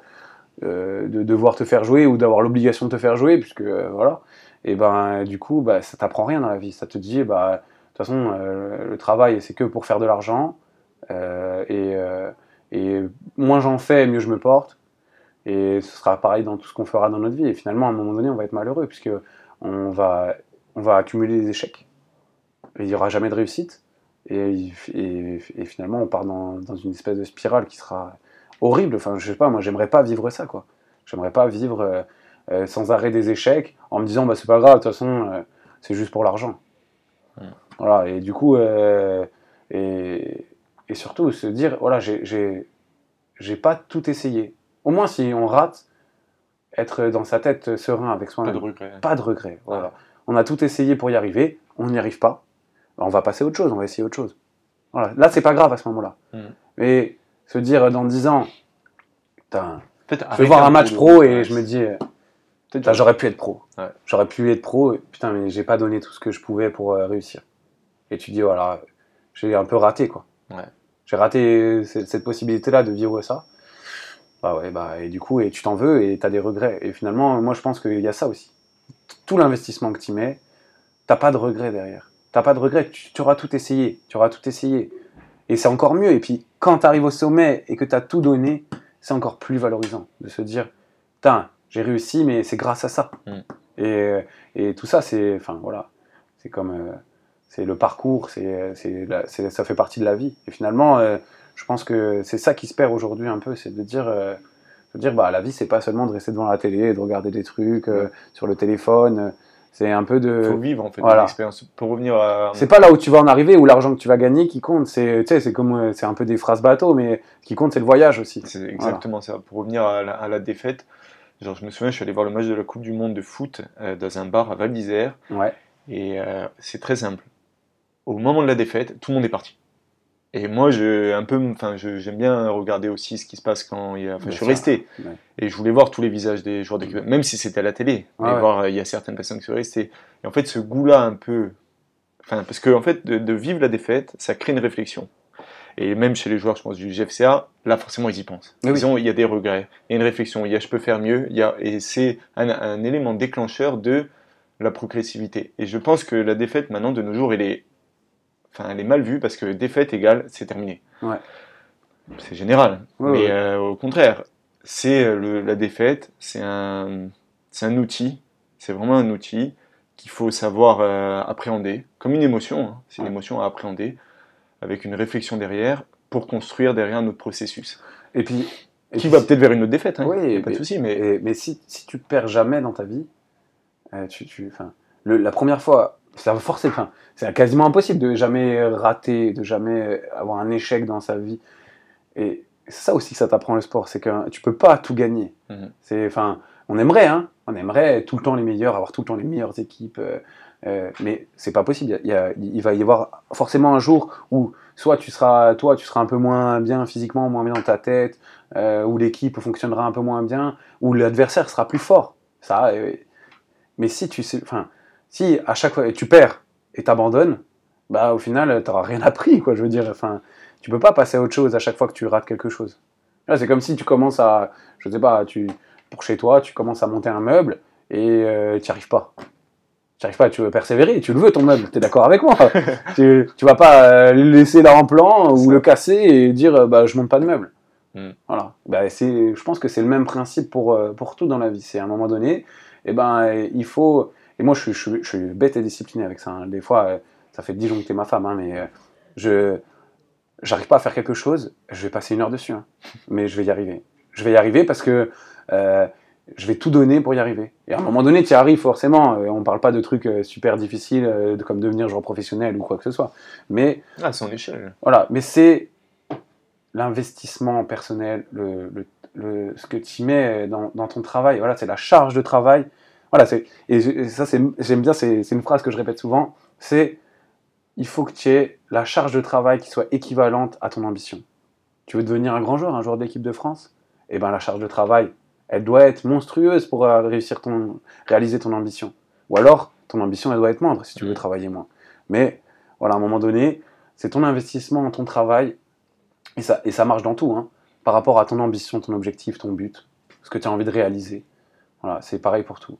euh, de devoir te faire jouer ou d'avoir l'obligation de te faire jouer, puisque euh, voilà, et ben du coup bah, ça t'apprend rien dans la vie. Ça te dit bah de toute façon euh, le travail c'est que pour faire de l'argent euh, et, euh, et moins j'en fais, mieux je me porte. Et ce sera pareil dans tout ce qu'on fera dans notre vie. Et finalement, à un moment donné, on va être malheureux, puisque on va, on va accumuler des échecs. Et il n'y aura jamais de réussite. Et, et- et finalement, on part dans, dans une espèce de spirale qui sera horrible. Enfin, je sais pas, moi, j'aimerais pas vivre ça, quoi. J'aimerais pas vivre euh, euh, sans arrêt des échecs en me disant, bah, c'est pas grave, de toute façon, euh, c'est juste pour l'argent. Voilà, et du coup, et, et surtout se dire, voilà, j'ai- pas tout essayé. Au moins, si on rate, être dans sa tête serein avec Pas soi-même. de regret. Pas de regret. Voilà. On a tout essayé pour y arriver, on n'y arrive pas. On va passer à autre chose, on va essayer autre chose. Voilà. Là, c'est pas grave à ce moment-là. Mm. Mais se dire dans 10 ans, putain, je vais voir un match pro et je me dis, euh, j'aurais pu être pro. Ouais. J'aurais pu être pro, et putain, mais j'ai pas donné tout ce que je pouvais pour euh, réussir. Et tu dis, voilà, j'ai un peu raté, quoi. Ouais. J'ai raté cette, cette possibilité-là de vivre ça. Bah ouais, bah, et du coup, et tu t'en veux et t'as des regrets. Et finalement, moi, je pense qu'il y a ça aussi. Tout l'investissement que tu mets, t'as pas de regrets derrière. T'as pas de regrets, tu, tu auras tout essayé. Tu auras tout essayé. Et c'est encore mieux. Et puis, quand tu arrives au sommet et que tu as tout donné, c'est encore plus valorisant de se dire, putain, j'ai réussi, mais c'est grâce à ça. Mm. Et, et tout ça, c'est, enfin voilà, c'est comme, euh, c'est le parcours, c'est, c'est, la- c'est- ça fait partie de la vie. Et finalement, euh, je pense que c'est ça qui se perd aujourd'hui un peu, c'est de dire, euh, de dire, bah la vie, c'est pas seulement de rester devant la télé et de regarder des trucs euh, sur le téléphone. C'est un peu de, faut vivre en fait voilà. l'expérience. Pour revenir à. c'est pas là où tu vas en arriver ou l'argent que tu vas gagner qui compte. C'est, tu sais, c'est comme, c'est un peu des phrases bateau, mais ce qui compte, c'est le voyage aussi. C'est exactement ça. Pour revenir à la, à la défaite, genre, je me souviens, je suis allé voir le match de la Coupe du Monde de foot dans un bar à Val d'Isère. Ouais. Et euh, c'est très simple. Au moment de la défaite, tout le monde est parti. Et moi, je, un peu, enfin, j'aime bien regarder aussi ce qui se passe quand il y a. Enfin, je suis resté. Ouais. Et je voulais voir tous les visages des joueurs d'équipe, même si c'était à la télé. Ouais, et ouais. voir, il y a certaines personnes qui sont restées. Et en fait, ce goût-là, un peu. Enfin, parce que, en fait, de, de vivre la défaite, ça crée une réflexion. Et même chez les joueurs, je pense, du GFCA, là, forcément, ils y pensent. Oui. Ils ont, il y a des regrets, il y a une réflexion, il y a je peux faire mieux, il y a, et c'est un, un élément déclencheur de la progressivité. Et je pense que la défaite, maintenant, de nos jours, elle est, enfin, elle est mal vue parce que défaite égale, c'est terminé. Ouais. C'est général. Ouais, Mais ouais. euh, au contraire, c'est euh, la défaite, c'est un, outil, c'est vraiment un outil qu'il faut savoir euh, appréhender, comme une émotion, hein. c'est une émotion à appréhender, avec une réflexion derrière, pour construire derrière un autre processus. Et puis, et Qui puis, va peut-être vers une autre défaite, hein. Oui, pas de mais- souci, mais Et- mais si, si tu perds jamais dans ta vie, euh, tu, tu, le- la première fois, ça va forcer, enfin, c'est quasiment impossible de jamais rater, de jamais avoir un échec dans sa vie. Et c'est ça aussi que ça t'apprend le sport, c'est que tu peux pas tout gagner. Mhm. C'est, enfin, on aimerait, hein, on aimerait tout le temps les meilleurs, avoir tout le temps les meilleures équipes, euh, euh, mais c'est pas possible. Il, y a- il va y avoir forcément un jour où soit tu seras, toi, tu seras un peu moins bien physiquement, moins bien dans ta tête, euh, où l'équipe fonctionnera un peu moins bien, où l'adversaire sera plus fort. Ça, euh, mais si tu sais, enfin, si à chaque fois tu perds et t'abandonnes, bah au final t'auras rien appris, quoi. Je veux dire, enfin, tu peux pas passer à autre chose à chaque fois que tu rates quelque chose. Là, c'est comme si tu commences à, je sais pas, tu pour chez toi, tu commences à monter un meuble et tu n'y arrives pas. Tu arrives pas, tu veux persévérer, tu le veux ton meuble, tu es d'accord avec moi tu, tu vas pas euh, le laisser là en plan ou le casser et dire euh, bah je monte pas de meuble. Mm. Voilà. Bah, c'est, je pense que c'est le même principe pour, euh, pour tout dans la vie. C'est à un moment donné, et ben euh, il faut. Et moi je suis, je, suis- je suis bête et discipliné avec ça. hein. Des fois, euh, ça fait disjoncter ma femme, hein, mais euh, je j'arrive pas à faire quelque chose, je vais passer une heure dessus, hein. mais je vais y arriver. Je vais y arriver parce que euh, je vais tout donner pour y arriver. Et à un moment donné, tu y arrives forcément. On parle pas de trucs super difficiles comme devenir joueur professionnel ou quoi que ce soit. Mais Ah, c'est en échelle. voilà, mais c'est l'investissement personnel, le, le- le- ce que tu mets dans, dans ton travail. Voilà, c'est la charge de travail. Voilà, c'est et, ça, c'est j'aime bien. C'est c'est une phrase que je répète souvent. C'est il faut que tu aies la charge de travail qui soit équivalente à ton ambition. Tu veux devenir un grand joueur, un joueur d'équipe de France? Eh ben la charge de travail, elle doit être monstrueuse pour euh, réussir ton, réaliser ton ambition. Ou alors, ton ambition, elle doit être moindre si tu veux Mhm. travailler moins. Mais voilà, à un moment donné, c'est ton investissement dans ton travail, et ça, et ça marche dans tout, hein, par rapport à ton ambition, ton objectif, ton but, ce que tu as envie de réaliser. Voilà, c'est pareil pour tout.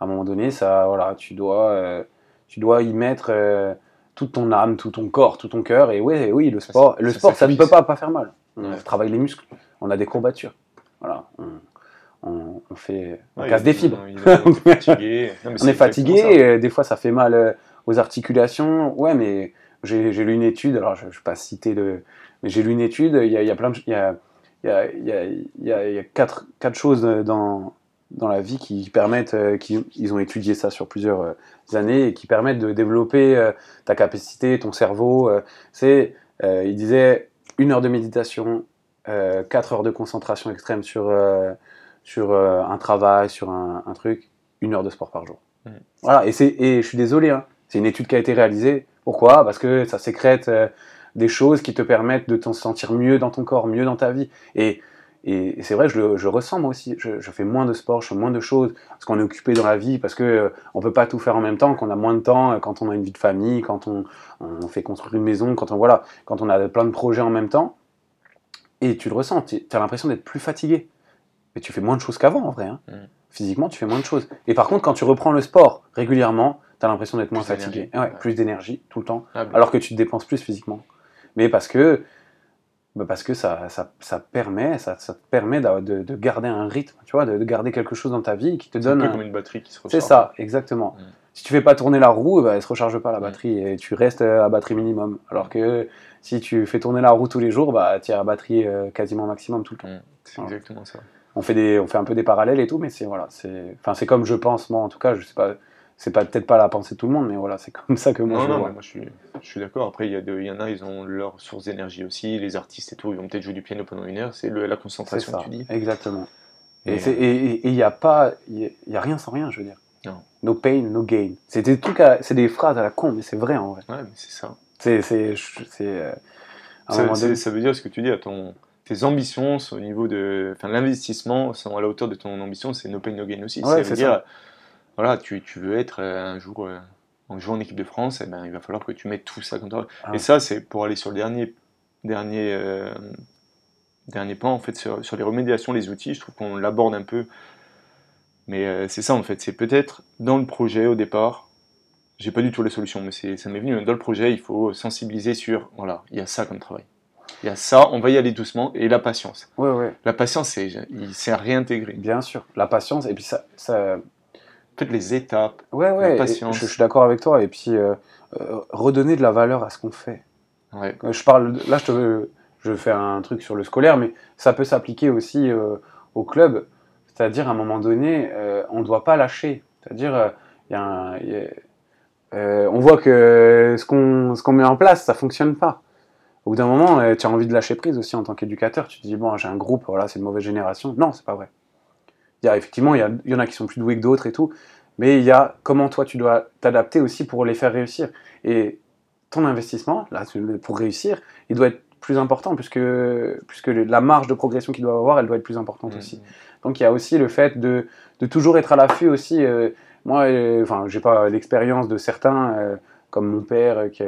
À un moment donné, ça, voilà, tu dois, euh, tu dois y mettre euh, toute ton âme, tout ton corps, tout ton cœur. Et ouais, oui, le sport, c'est- le sport, ça ne peut pas, pas faire mal. On Ouais. travaille les muscles, on a des courbatures. Voilà, on, on- on fait, on Ouais, casse des fibres. fatigué. Non, On est fatigué, ça. euh, des fois ça fait mal aux articulations. Ouais, mais j'ai lu une étude, alors je ne vais pas citer de. Mais j'ai lu une étude, il y a, y a plein de. Il y a, il y a, il y a, y a quatre, quatre choses dans, dans la vie qui permettent. euh, qui, ils ont étudié ça sur plusieurs euh, années et qui permettent de développer euh, ta capacité, ton cerveau. euh, C'est. euh, il disait une heure de méditation, quatre heures de concentration extrême sur, sur un travail, sur un, un truc, une heure de sport par jour. Mhm. Voilà, et, c'est- et je suis désolé, hein, c'est une étude qui a été réalisée. Pourquoi? Parce que ça sécrète des choses qui te permettent de te sentir mieux dans ton corps, mieux dans ta vie. Et, et, et c'est vrai, je le je ressens moi aussi. Je, je fais moins de sport, je fais moins de choses, parce qu'on est occupé dans la vie, parce que euh, on peut pas tout faire en même temps, qu'on a moins de temps, euh, quand on a une vie de famille, quand on, on fait construire une maison, quand on, voilà, quand on a plein de projets en même temps. Et tu le ressens, tu as l'impression d'être plus fatigué. Mais tu fais moins de choses qu'avant en vrai. hein. Mm. Physiquement, tu fais moins de choses. Et par contre, quand tu reprends le sport régulièrement, tu as l'impression d'être moins fatigué. d'énergie. Ouais, Ouais. Plus d'énergie tout le temps. Ah, Alors que tu te dépenses plus physiquement. Mais parce que, parce que ça, ça, ça permet, ça, ça te permet de, de garder un rythme, tu vois, de, de garder quelque chose dans ta vie qui te c'est un donne. peu un- comme une batterie qui se recharge. C'est ça, exactement. Si tu fais pas tourner la roue, bah, elle se recharge pas la batterie et tu restes à batterie minimum. Alors que si tu fais tourner la roue tous les jours, bah, tu es à batterie euh, quasiment maximum tout le temps. C'est exactement ça. On fait, des, on fait un peu des parallèles et tout, mais c'est voilà, c'est, enfin, c'est comme je pense, moi en tout cas, je sais pas, c'est pas, peut-être pas la pensée de tout le monde, mais voilà, c'est comme ça que moi non, je le vois. moi je suis, je suis d'accord. Après, il y, a de- il y en a, ils ont leur source d'énergie aussi. Les artistes et tout, ils vont peut-être jouer du piano pendant une heure. C'est la concentration ça, que tu dis. exactement. Et il n'y a pas, il y a- il y a rien sans rien, je veux dire. Non. No pain, no gain. C'est des trucs, c'est des phrases à la con, mais c'est vrai en vrai. Ouais, mais c'est ça. C'est, euh, Ça, veut dire ce que tu dis à ton. Tes ambitions au niveau de. Enfin, l'investissement sont à la hauteur de ton ambition, c'est no pain, no gain aussi. Ouais, ça veut dire, ça. Voilà, tu, tu veux être euh, un jour. euh, en jouant en équipe de France, eh ben, il va falloir que tu mettes tout ça comme ça. Ah. Et ça, c'est pour aller sur le dernier, dernier, euh, dernier point, en fait, sur, sur les remédiations, les outils, je trouve qu'on l'aborde un peu. Mais euh, c'est ça, en fait, c'est peut-être dans le projet au départ, j'ai pas du tout la solution, mais c'est- ça m'est venu. Dans le projet, il faut sensibiliser sur, voilà, il y a ça comme travail. Il y a ça, on va y aller doucement, et la patience. Ouais, ouais, La patience, c'est il- c'est à réintégrer. bien sûr. La patience, et puis ça, ça, Peut-être les étapes. ouais, ouais. et patience. Je, je suis d'accord avec toi. Et puis euh, euh, redonner de la valeur à ce qu'on fait. Ouais. Euh, Je parle, de- là, je, te, je fais un truc sur le scolaire, mais ça peut s'appliquer aussi euh, au club. C'est-à-dire, à un moment donné, on ne doit pas lâcher. C'est-à-dire, il y a un- il y a- on voit que ce qu'on qu'on met en place, ça fonctionne pas. Au bout d'un moment, tu as envie de lâcher prise aussi en tant qu'éducateur. Tu te dis, bon, j'ai un groupe, voilà, c'est une mauvaise génération. Non, c'est pas vrai. Il y a, effectivement, il y, a- il y en a qui sont plus doués que d'autres et tout. Mais il y a comment toi, tu dois t'adapter aussi pour les faire réussir. Et ton investissement, là, pour réussir, il doit être plus important puisque, puisque la marge de progression qu'il doit avoir, elle doit être plus importante Mm. aussi. Donc il y a aussi le fait de, de toujours être à l'affût aussi. euh, moi, euh, enfin, j'ai pas l'expérience de certains, euh, comme mon père euh, qui, a,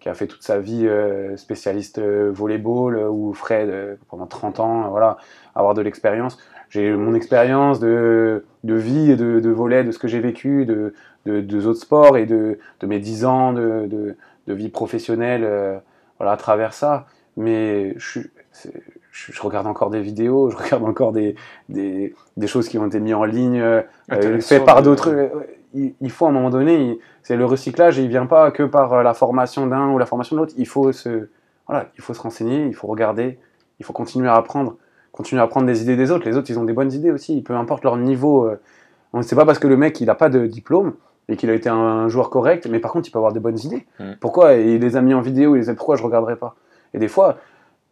qui a fait toute sa vie spécialiste volleyball ou Fred pendant 30 ans, voilà, avoir de l'expérience. J'ai mon expérience de, de vie et de, de volet, de ce que j'ai vécu, de, de, de autres sports et de, de mes 10 ans de, vie professionnelle euh, voilà, à travers ça. Mais je, je, je regarde encore des vidéos, je regarde encore des, des, des choses qui ont été mises en ligne, euh, euh, faites par d'autres. euh, Il, il faut à un moment donné, c'est le recyclage, il vient pas que par la formation d'un ou la formation de l'autre. Il faut se, voilà, il faut se renseigner, il faut regarder, il faut continuer à apprendre, continuer à apprendre des idées des autres. Les autres, ils ont des bonnes idées aussi, peu importe leur niveau. euh, on ne sait pas parce que le mec, il n'a pas de diplôme et qu'il a été un joueur correct, mais par contre, il peut avoir des bonnes idées. Mm. Pourquoi? Il les a mis en vidéo, il les a pourquoi je regarderai pas? Et des fois,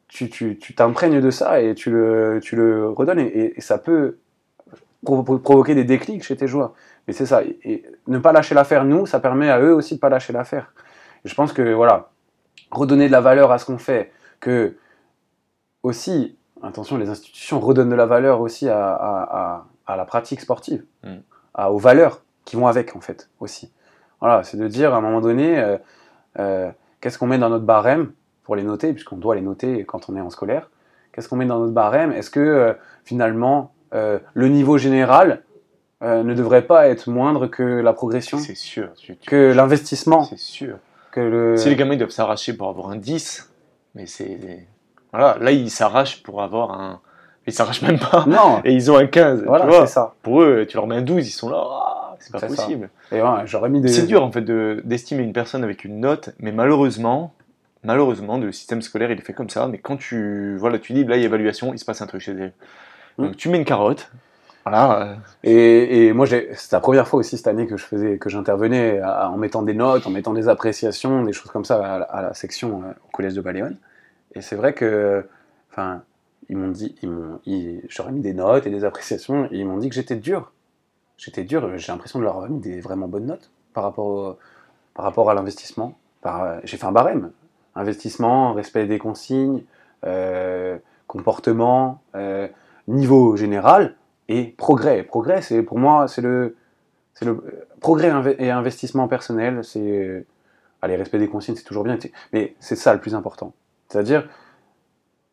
tu tu- tu t'imprègnes de ça et tu le, tu le redonnes et, ça peut provo- provoquer des déclics chez tes joueurs. Mais c'est ça. Et, et ne pas lâcher l'affaire, nous, ça permet à eux aussi de pas lâcher l'affaire. Et je pense que, voilà, redonner de la valeur à ce qu'on fait, que aussi, attention, les institutions redonnent de la valeur aussi à, à- à- à la pratique sportive, Mm. à, aux valeurs qui vont avec, en fait, aussi. Voilà, c'est de dire, à un moment donné, euh, euh, qu'est-ce qu'on met dans notre barème pour les noter, puisqu'on doit les noter quand on est en scolaire. Qu'est-ce qu'on met dans notre barème? Est-ce que, euh, finalement, le niveau général ne devrait pas être moindre que la progression, C'est sûr. tu- tu- que l'investissement, C'est sûr. que le... Si les gamins doivent s'arracher pour avoir un 10, mais c'est. Voilà, là ils s'arrachent pour avoir un. Ils s'arrachent même pas. Non, Et ils ont un 15. tu voilà, vois. c'est ça. Pour eux, tu leur mets un 12, ils sont là. Ah, c'est pas ça. possible. Et ouais, j'aurais mis des... C'est dur en fait de- d'estimer une personne avec une note, mais malheureusement, malheureusement, le système scolaire il est fait comme ça. Mais quand tu, voilà, tu dis là il y a évaluation, il se passe un truc chez eux. Donc Mm. tu mets une carotte. Voilà. euh, Et, et moi, c'est la première fois aussi cette année que je faisais, que j'intervenais en mettant des notes, en mettant des appréciations, des choses comme ça à, la- à la section euh, au collège de Baléone. Et c'est vrai que, enfin, ils m'ont dit, ils m'ont, j'aurais mis des notes et des appréciations, et ils m'ont dit que j'étais dur. J'étais dur. J'ai l'impression de leur avoir mis des vraiment bonnes notes par rapport, par rapport à l'investissement. J'ai fait un barème. Investissement, respect des consignes, euh, comportement, euh, niveau général et progrès. Progrès, c'est pour moi, c'est le, c'est le progrès et investissement personnel. C'est, euh, allez, respect des consignes, c'est toujours bien, mais c'est ça le plus important. C'est-à-dire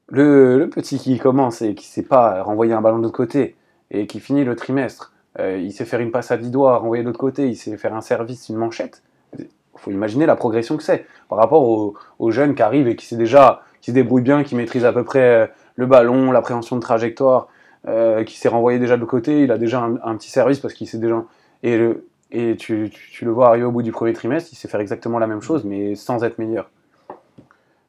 le, petit qui commence et qui sait pas renvoyer un ballon de l'autre côté et qui finit le trimestre, euh, il sait faire une passe à 10 doigts, renvoyer de l'autre côté, il sait faire un service, une manchette. Il faut imaginer la progression que c'est par rapport aux, aux jeunes qui arrivent et qui sait déjà, qui se débrouillent bien, qui maîtrisent à peu près euh, le ballon, l'appréhension de trajectoire, euh, qui s'est renvoyé déjà de l'autre côté, il a déjà un, petit service parce qu'il sait déjà. Et, tu le vois arriver au bout du premier trimestre, il sait faire exactement la même chose, mais sans être meilleur.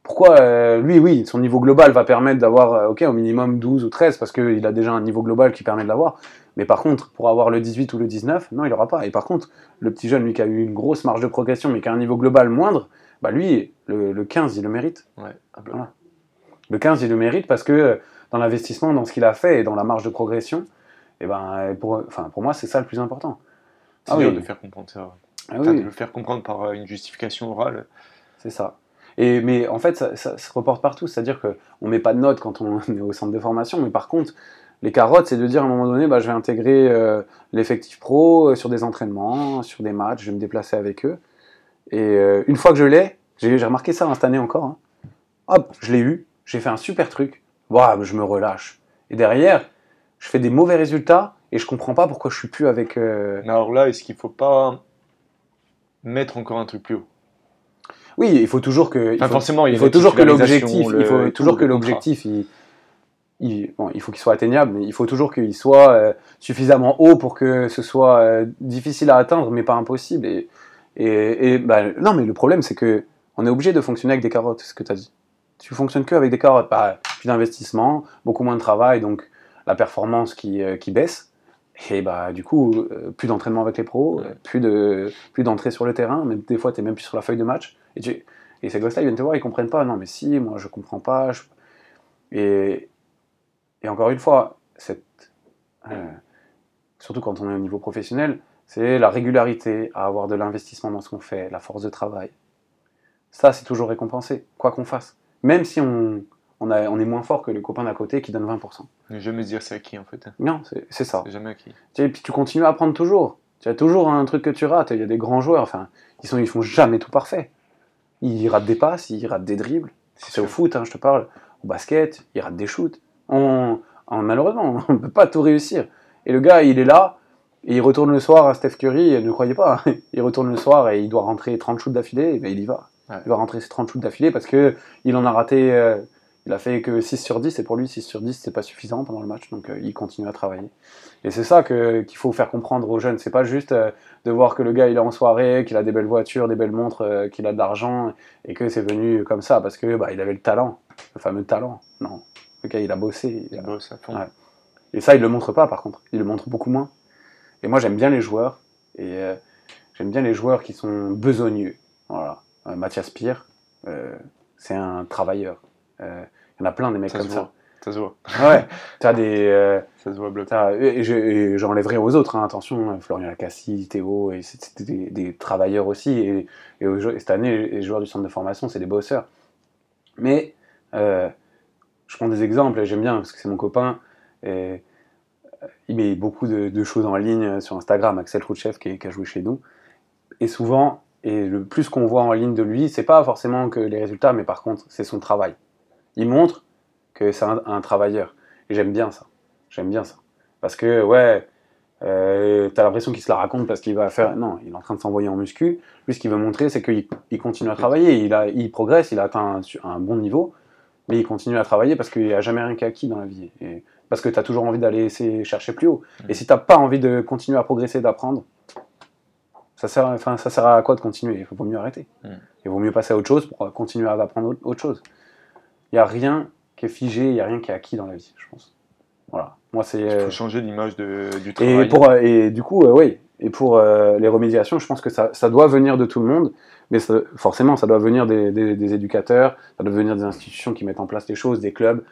Pourquoi euh, lui, oui, son niveau global va permettre d'avoir, euh, ok, au minimum 12 ou 13, parce qu'il a déjà un niveau global qui permet de l'avoir. Mais par contre, pour avoir le 18 ou le 19, non, il n'aura pas. Et par contre, le petit jeune, lui qui a eu une grosse marge de progression, mais qui a un niveau global moindre, bah lui, le, le 15, il le mérite. Ouais. Voilà. Le 15, il le mérite parce que euh, dans l'investissement, dans ce qu'il a fait et dans la marge de progression, et ben, euh, pour, enfin, pour moi, c'est ça le plus important. C'est Ah dur oui. de faire comprendre ça. Ah oui, de le faire comprendre par une justification orale. c'est ça. Et, mais en fait, ça, se reporte partout. C'est-à-dire qu'on ne met pas de notes quand on est au centre de formation, mais par contre, les carottes, c'est de dire à un moment donné, bah, je vais intégrer euh, l'effectif pro euh, sur des entraînements, sur des matchs, je vais me déplacer avec eux. Et euh, une fois que je l'ai, j'ai remarqué ça hein, cette année encore, hein. hop, je l'ai eu, j'ai fait un super truc, Ouah, je me relâche. Et derrière, je fais des mauvais résultats et je comprends pas pourquoi je suis plus avec. alors là, est-ce qu'il faut pas mettre encore un truc plus haut? Oui, il faut toujours que. il Enfin, faut- forcément, il faut toujours que l'objectif, il faut toujours que l'objectif, il, il- bon, il faut qu'il soit atteignable, mais il faut toujours qu'il soit euh, suffisamment haut pour que ce soit euh, difficile à atteindre, mais pas impossible. Et, et, et, bah, non, mais le problème, c'est que on est obligé de fonctionner avec des carottes, c'est ce que tu as dit. Tu fonctionnes que avec des carottes, bah, plus d'investissement, beaucoup moins de travail, donc la performance qui, euh, qui baisse. Et bah, du coup, plus d'entraînement avec les pros, Ouais. plus de plus d'entrée sur le terrain, même des fois, tu n'es même plus sur la feuille de match. Et, tu- et ces gosses-là, ils viennent te voir, ils comprennent pas. Non, mais si, moi, je comprends pas. je- Et, et encore une fois, cette, euh, surtout quand on est au niveau professionnel, c'est la régularité à avoir de l'investissement dans ce qu'on fait, la force de travail. Ça, c'est toujours récompensé, quoi qu'on fasse. Même si on, on, a, on est moins fort que les copains d'à côté qui donnent 20%. Ne jamais dire c'est acquis en fait. Non, c'est ça. C'est jamais acquis. Et puis tu continues à apprendre toujours. Tu as toujours un truc que tu rates. Il y a des grands joueurs, enfin, ils, sont, ils font jamais tout parfait. Ils ratent des passes, ils ratent des dribbles. C'est au foot, hein, je te parle. Au basket, ils ratent des shoots. On, on- malheureusement, on ne peut pas tout réussir. Et le gars, il est là, et il retourne le soir à Steph Curry, et ne croyez pas, hein. il retourne le soir et il doit rentrer 30 shoots d'affilée, et ben il y va. Ouais. Il va rentrer ses 30 shoots d'affilée parce que il en a raté euh, Il a fait que 6 sur 10 et pour lui 6 sur 10 c'est pas suffisant pendant le match donc euh, il continue à travailler. Et c'est ça qu'il faut faire comprendre aux jeunes. C'est pas juste euh, de voir que le gars il est en soirée, qu'il a des belles voitures, des belles montres, euh, qu'il a de l'argent et que c'est venu comme ça parce que bah, il avait le talent, le fameux talent. Non, le gars il a bossé. il a- Il bosse à fond. Ouais. Et ça, il le montre pas, par contre. Il le montre beaucoup moins. Et moi, j'aime bien les joueurs. Et j'aime bien les joueurs qui sont besogneux. Voilà. Mathias Pire, c'est un travailleur. Euh, Il y en a plein des mecs Ça comme se ça. voit. Ça se voit. Ouais. T'as des. euh, Ça se voit bloc. t'as- et je- et j'enlèverai aux autres, hein, attention, hein, Florian Lacassie, Théo, c'était des, des travailleurs aussi. Et, et au jeu- et cette année, les joueurs du centre de formation, c'est des bosseurs. Mais euh, je prends des exemples, et j'aime bien parce que c'est mon copain. Et, euh, il met beaucoup de, de choses en ligne sur Instagram, Axel Rouchev qui, qui a joué chez nous. Et souvent, et le plus qu'on voit en ligne de lui, c'est pas forcément que les résultats, mais par contre, c'est son travail. Il montre que c'est un, un travailleur. Et j'aime bien ça. J'aime bien ça. Parce que, ouais, euh, t'as l'impression qu'il se la raconte parce qu'il va faire. Non, il est en train de s'envoyer en muscu. Lui, ce qu'il veut montrer, c'est qu'il il continue à travailler. Il, a, il progresse, il a atteint un, un bon niveau, mais il continue à travailler parce qu'il n'y a jamais rien qui est acquis dans la vie. Et parce que tu as toujours envie d'aller chercher plus haut. Et si tu pas envie de continuer à progresser, d'apprendre, ça sert, enfin, ça sert à quoi de continuer? Il faut mieux arrêter. Mm. Il vaut mieux passer à autre chose pour continuer à apprendre autre chose. Il n'y a rien qui est figé, il n'y a rien qui est acquis dans la vie, je pense. Voilà. Moi, c'est. Euh, changer l'image du et, travail. pour, euh, et du coup, euh, oui. Et pour les remédiations, je pense que ça, ça doit venir de tout le monde, mais ça- forcément, ça doit venir des, des- des éducateurs, ça doit venir des institutions qui mettent en place les choses, des clubs,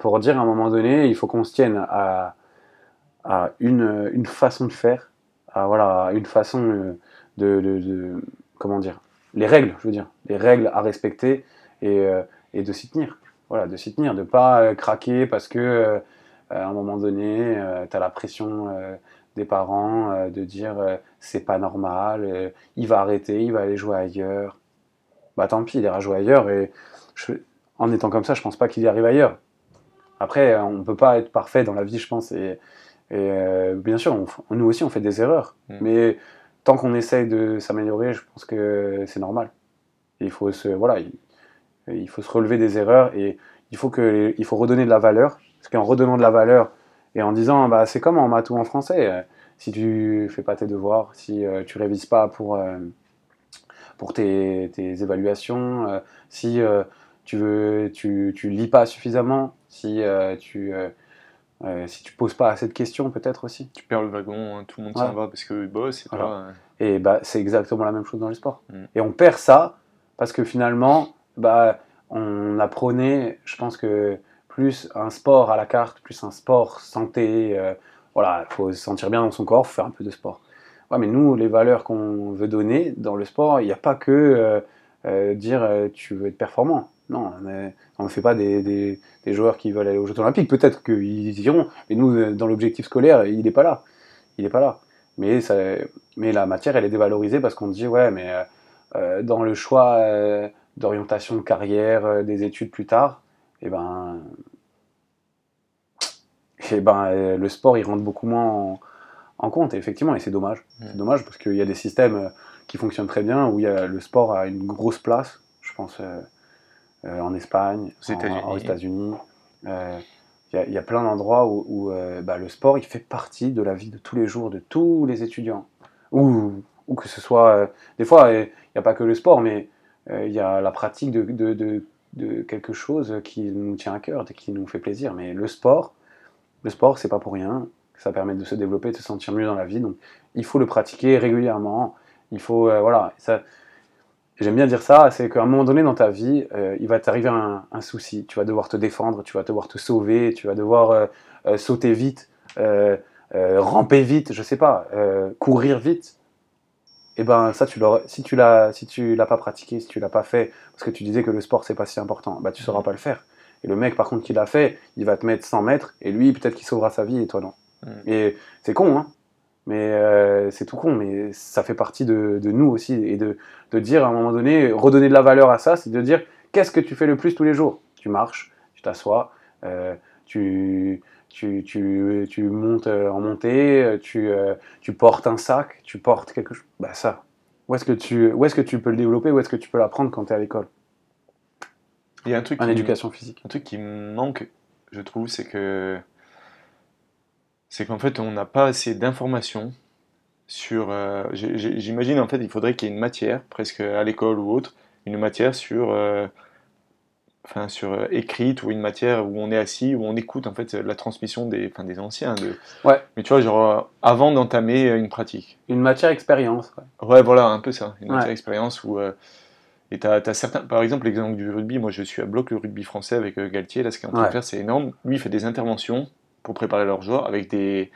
pour dire à un moment donné, il faut qu'on se tienne à, à une, une façon de faire, à voilà, une façon de, de- de- comment dire, les règles, je veux dire, les règles à respecter et, et de s'y tenir. Voilà, de s'y tenir, de pas euh, craquer parce que euh, à un moment donné, tu as la pression euh, des parents euh, de dire euh, c'est pas normal, euh, il va arrêter, il va aller jouer ailleurs. Bah tant pis, il ira jouer ailleurs et je- en étant comme ça, je pense pas qu'il y arrive ailleurs. Après, euh, on ne peut pas être parfait dans la vie, je pense. Et, et, euh, bien sûr, on nous aussi, on fait des erreurs. Mm. Mais tant qu'on essaye de s'améliorer, je pense que c'est normal. Et il faut se, voilà, il, il faut se relever des erreurs et il faut, que il faut redonner de la valeur. Parce qu'en redonnant de la valeur et en disant, bah, c'est comme en maths ou en français, euh, si tu fais pas tes devoirs, si euh, tu révises pas pour, euh, pour tes, tes évaluations, euh, si tu veux, tu, tu lis pas suffisamment, si tu euh, si tu poses pas assez de questions peut-être aussi. Tu perds le wagon, hein, tout le monde Ouais. s'en va parce qu'il bosse. Et Voilà. toi, euh, Et bah, c'est exactement la même chose dans le sport. Mm. Et on perd ça parce que finalement, bah, on apprenait, je pense que plus un sport à la carte, plus un sport santé, euh, voilà, il faut se sentir bien dans son corps, faut faire un peu de sport. Ouais, mais nous, les valeurs qu'on veut donner dans le sport, il n'y a pas que euh, euh, dire tu veux être performant. Non, on ne fait pas des, des- des joueurs qui veulent aller aux Jeux Olympiques. Peut-être qu'ils iront, mais nous, dans l'objectif scolaire, il n'est pas là. Il n'est pas là. Mais, ça, mais la matière, elle est dévalorisée parce qu'on dit, ouais, mais dans le choix d'orientation de carrière, euh, des études plus tard, et ben, et ben euh, le sport, il rentre beaucoup moins en, en compte, et effectivement, et c'est dommage. Mm. C'est dommage parce qu'il y a des systèmes euh, qui fonctionnent très bien où il y a, le sport a une grosse place, je pense, euh, euh, en Espagne, Aux en- États-Unis. Euh, il y a- il y, a plein d'endroits où, où, bah, le sport il fait partie de la vie de tous les jours de tous les étudiants. Ou, ou que ce soit. des fois, il n'y a pas que le sport, mais il y a la pratique de, quelque chose qui nous tient à cœur, qui nous fait plaisir. Mais le sport, le sport, c'est pas pour rien. Ça permet de se développer, de se sentir mieux dans la vie. Donc, il faut le pratiquer régulièrement. Il faut. euh, voilà. Ça, J'aime bien dire ça, c'est qu'à un moment donné dans ta vie, euh, il va t'arriver un, souci. Tu vas devoir te défendre, tu vas devoir te sauver, tu vas devoir euh, euh, sauter vite, euh, euh, ramper vite, je sais pas, euh, courir vite. Et ben ça, tu si tu l'as, si tu l'as pas pratiqué, si tu l'as pas fait, parce que tu disais que le sport c'est pas si important, bah tu sauras pas le faire. Et le mec par contre qui l'a fait, il va te mettre 100 mètres et lui peut-être qu'il sauvera sa vie et toi non. Mm. Et c'est con, hein. Mais euh, c'est tout con, mais ça fait partie de, de nous aussi et de, de dire à un moment donné, redonner de la valeur à ça, c'est de dire qu'est-ce que tu fais le plus tous les jours? Tu marches, tu t'assois, euh, tu, tu, tu, tu montes euh, en montée, euh, tu, euh, tu portes un sac, tu portes quelque chose. Bah ça, où est-ce que tu, où est-ce que tu peux le développer, où est-ce que tu peux l'apprendre quand tu es à l'école? Il y a un truc en éducation physique. Un truc qui manque, je trouve, c'est que c'est qu'en fait, on n'a pas assez d'informations sur. euh, J'imagine en fait, il faudrait qu'il y ait une matière, presque à l'école ou autre, une matière sur, euh, enfin, sur euh, écrite ou une matière où on est assis, où on écoute en fait la transmission des, enfin, des anciens. De... Ouais. Mais tu vois, genre euh, avant d'entamer une pratique. Une matière expérience. ouais. Ouais, voilà, un peu ça, une Ouais. matière expérience où. euh, et t'as, t'as certains, par exemple, l'exemple du rugby, moi je suis à bloc le rugby français avec euh, Galtier, là ce qu'il est en train de faire c'est énorme. Lui il fait des interventions pour préparer leurs joueurs avec des,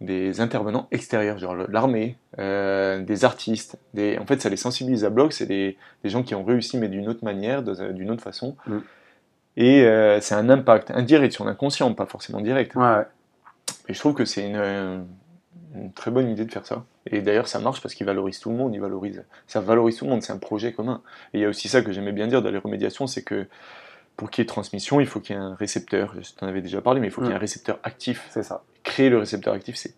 des intervenants extérieurs, genre l'armée, euh, des artistes. Des... En fait, ça les sensibilise à bloc, c'est des, des gens qui ont réussi mais d'une autre manière, d'une autre façon. Mm. Et euh, c'est un impact indirect sur l'inconscient, pas forcément direct. Ouais, ouais. Et je trouve que c'est une, euh, une très bonne idée de faire ça. Et d'ailleurs, ça marche parce qu'il valorise tout le monde, il valorise, ça valorise tout le monde, c'est un projet commun. Et il y a aussi ça que j'aimais bien dire dans les remédiations, c'est que pour qu'il y ait transmission, il faut qu'il y ait un récepteur. Je t'en avais déjà parlé, mais il faut qu'il y ait Mm. un récepteur actif. C'est ça. Créer le récepteur actif, c'est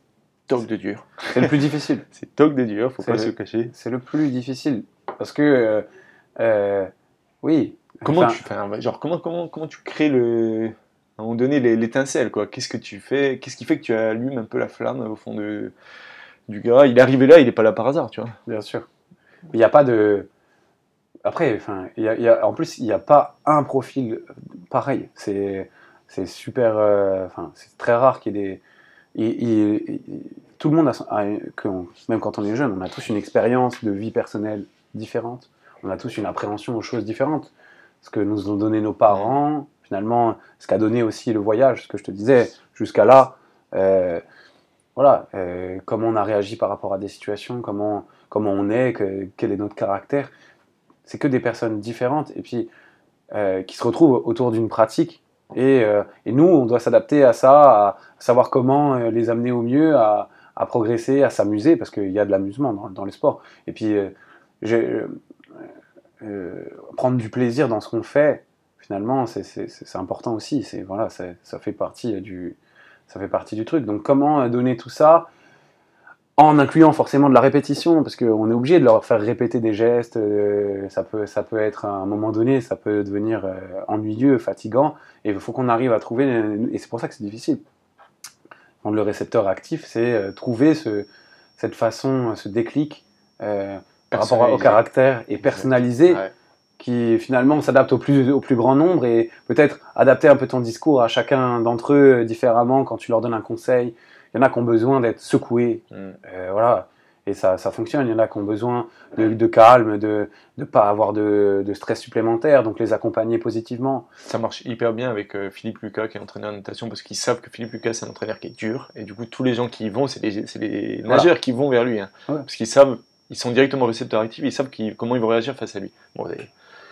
toc de dur. C'est le plus difficile. C'est toc de dur, faut pas le- se cacher. C'est le plus difficile. Parce que, euh, euh, oui. Comment Enfin, tu, enfin, genre, comment, comment, comment tu crées le, à un moment donné les- l'étincelle quoi? Qu'est-ce que tu fais? Qu'est-ce qui fait que tu allumes un peu la flamme au fond de, du gars? Il est arrivé là, il n'est pas là par hasard, tu vois. Bien sûr. Il n'y a pas de. Après, enfin, il y a- il y a- en plus, il n'y a pas un profil pareil. C'est c'est super. euh, Enfin, c'est très rare qu'il y ait des. Il- tout le monde a, même quand on est jeune, on a tous une expérience de vie personnelle différente. On a tous une appréhension aux choses différentes. Ce que nous ont donné nos parents, finalement, ce qu'a donné aussi le voyage, ce que je te disais, jusqu'à là. euh, voilà, euh, comment on a réagi par rapport à des situations, comment, comment on est, que- quel est notre caractère. C'est que des personnes différentes et puis euh, qui se retrouvent autour d'une pratique. Et, euh, et nous, on doit s'adapter à ça, à savoir comment euh, les amener au mieux, à, progresser, à s'amuser, parce qu'il y a de l'amusement dans, dans le sport. Et puis, euh, prendre du plaisir dans ce qu'on fait, finalement, c'est- important aussi. Voilà, ça fait partie du, ça fait partie du truc. Donc, comment donner tout ça en incluant forcément de la répétition, parce qu'on est obligé de leur faire répéter des gestes. euh, ça peut, ça peut être à un moment donné, ça peut devenir euh, ennuyeux, fatigant, et il faut qu'on arrive à trouver. Et c'est pour ça que c'est difficile. Le récepteur actif, c'est euh, trouver ce, cette façon, ce déclic. euh, par rapport au caractère et personnalisé Ouais. qui finalement s'adapte au plus, au plus grand nombre et peut-être adapter un peu ton discours à chacun d'entre eux différemment quand tu leur donnes un conseil. Il y en a qui ont besoin d'être secoués, Mm. euh, voilà, et ça, ça fonctionne. Il y en a qui ont besoin de, de calme, de ne pas avoir de, de stress supplémentaire, donc les accompagner positivement. Ça marche hyper bien avec euh, Philippe Lucas qui est entraîneur de natation parce qu'ils savent que Philippe Lucas c'est un entraîneur qui est dur et du coup tous les gens qui y vont c'est les, c'est les Voilà. nageurs qui vont vers lui hein. Ouais. parce qu'ils savent ils sont directement récepteurs actifs ils savent comment ils vont réagir face à lui. Bon,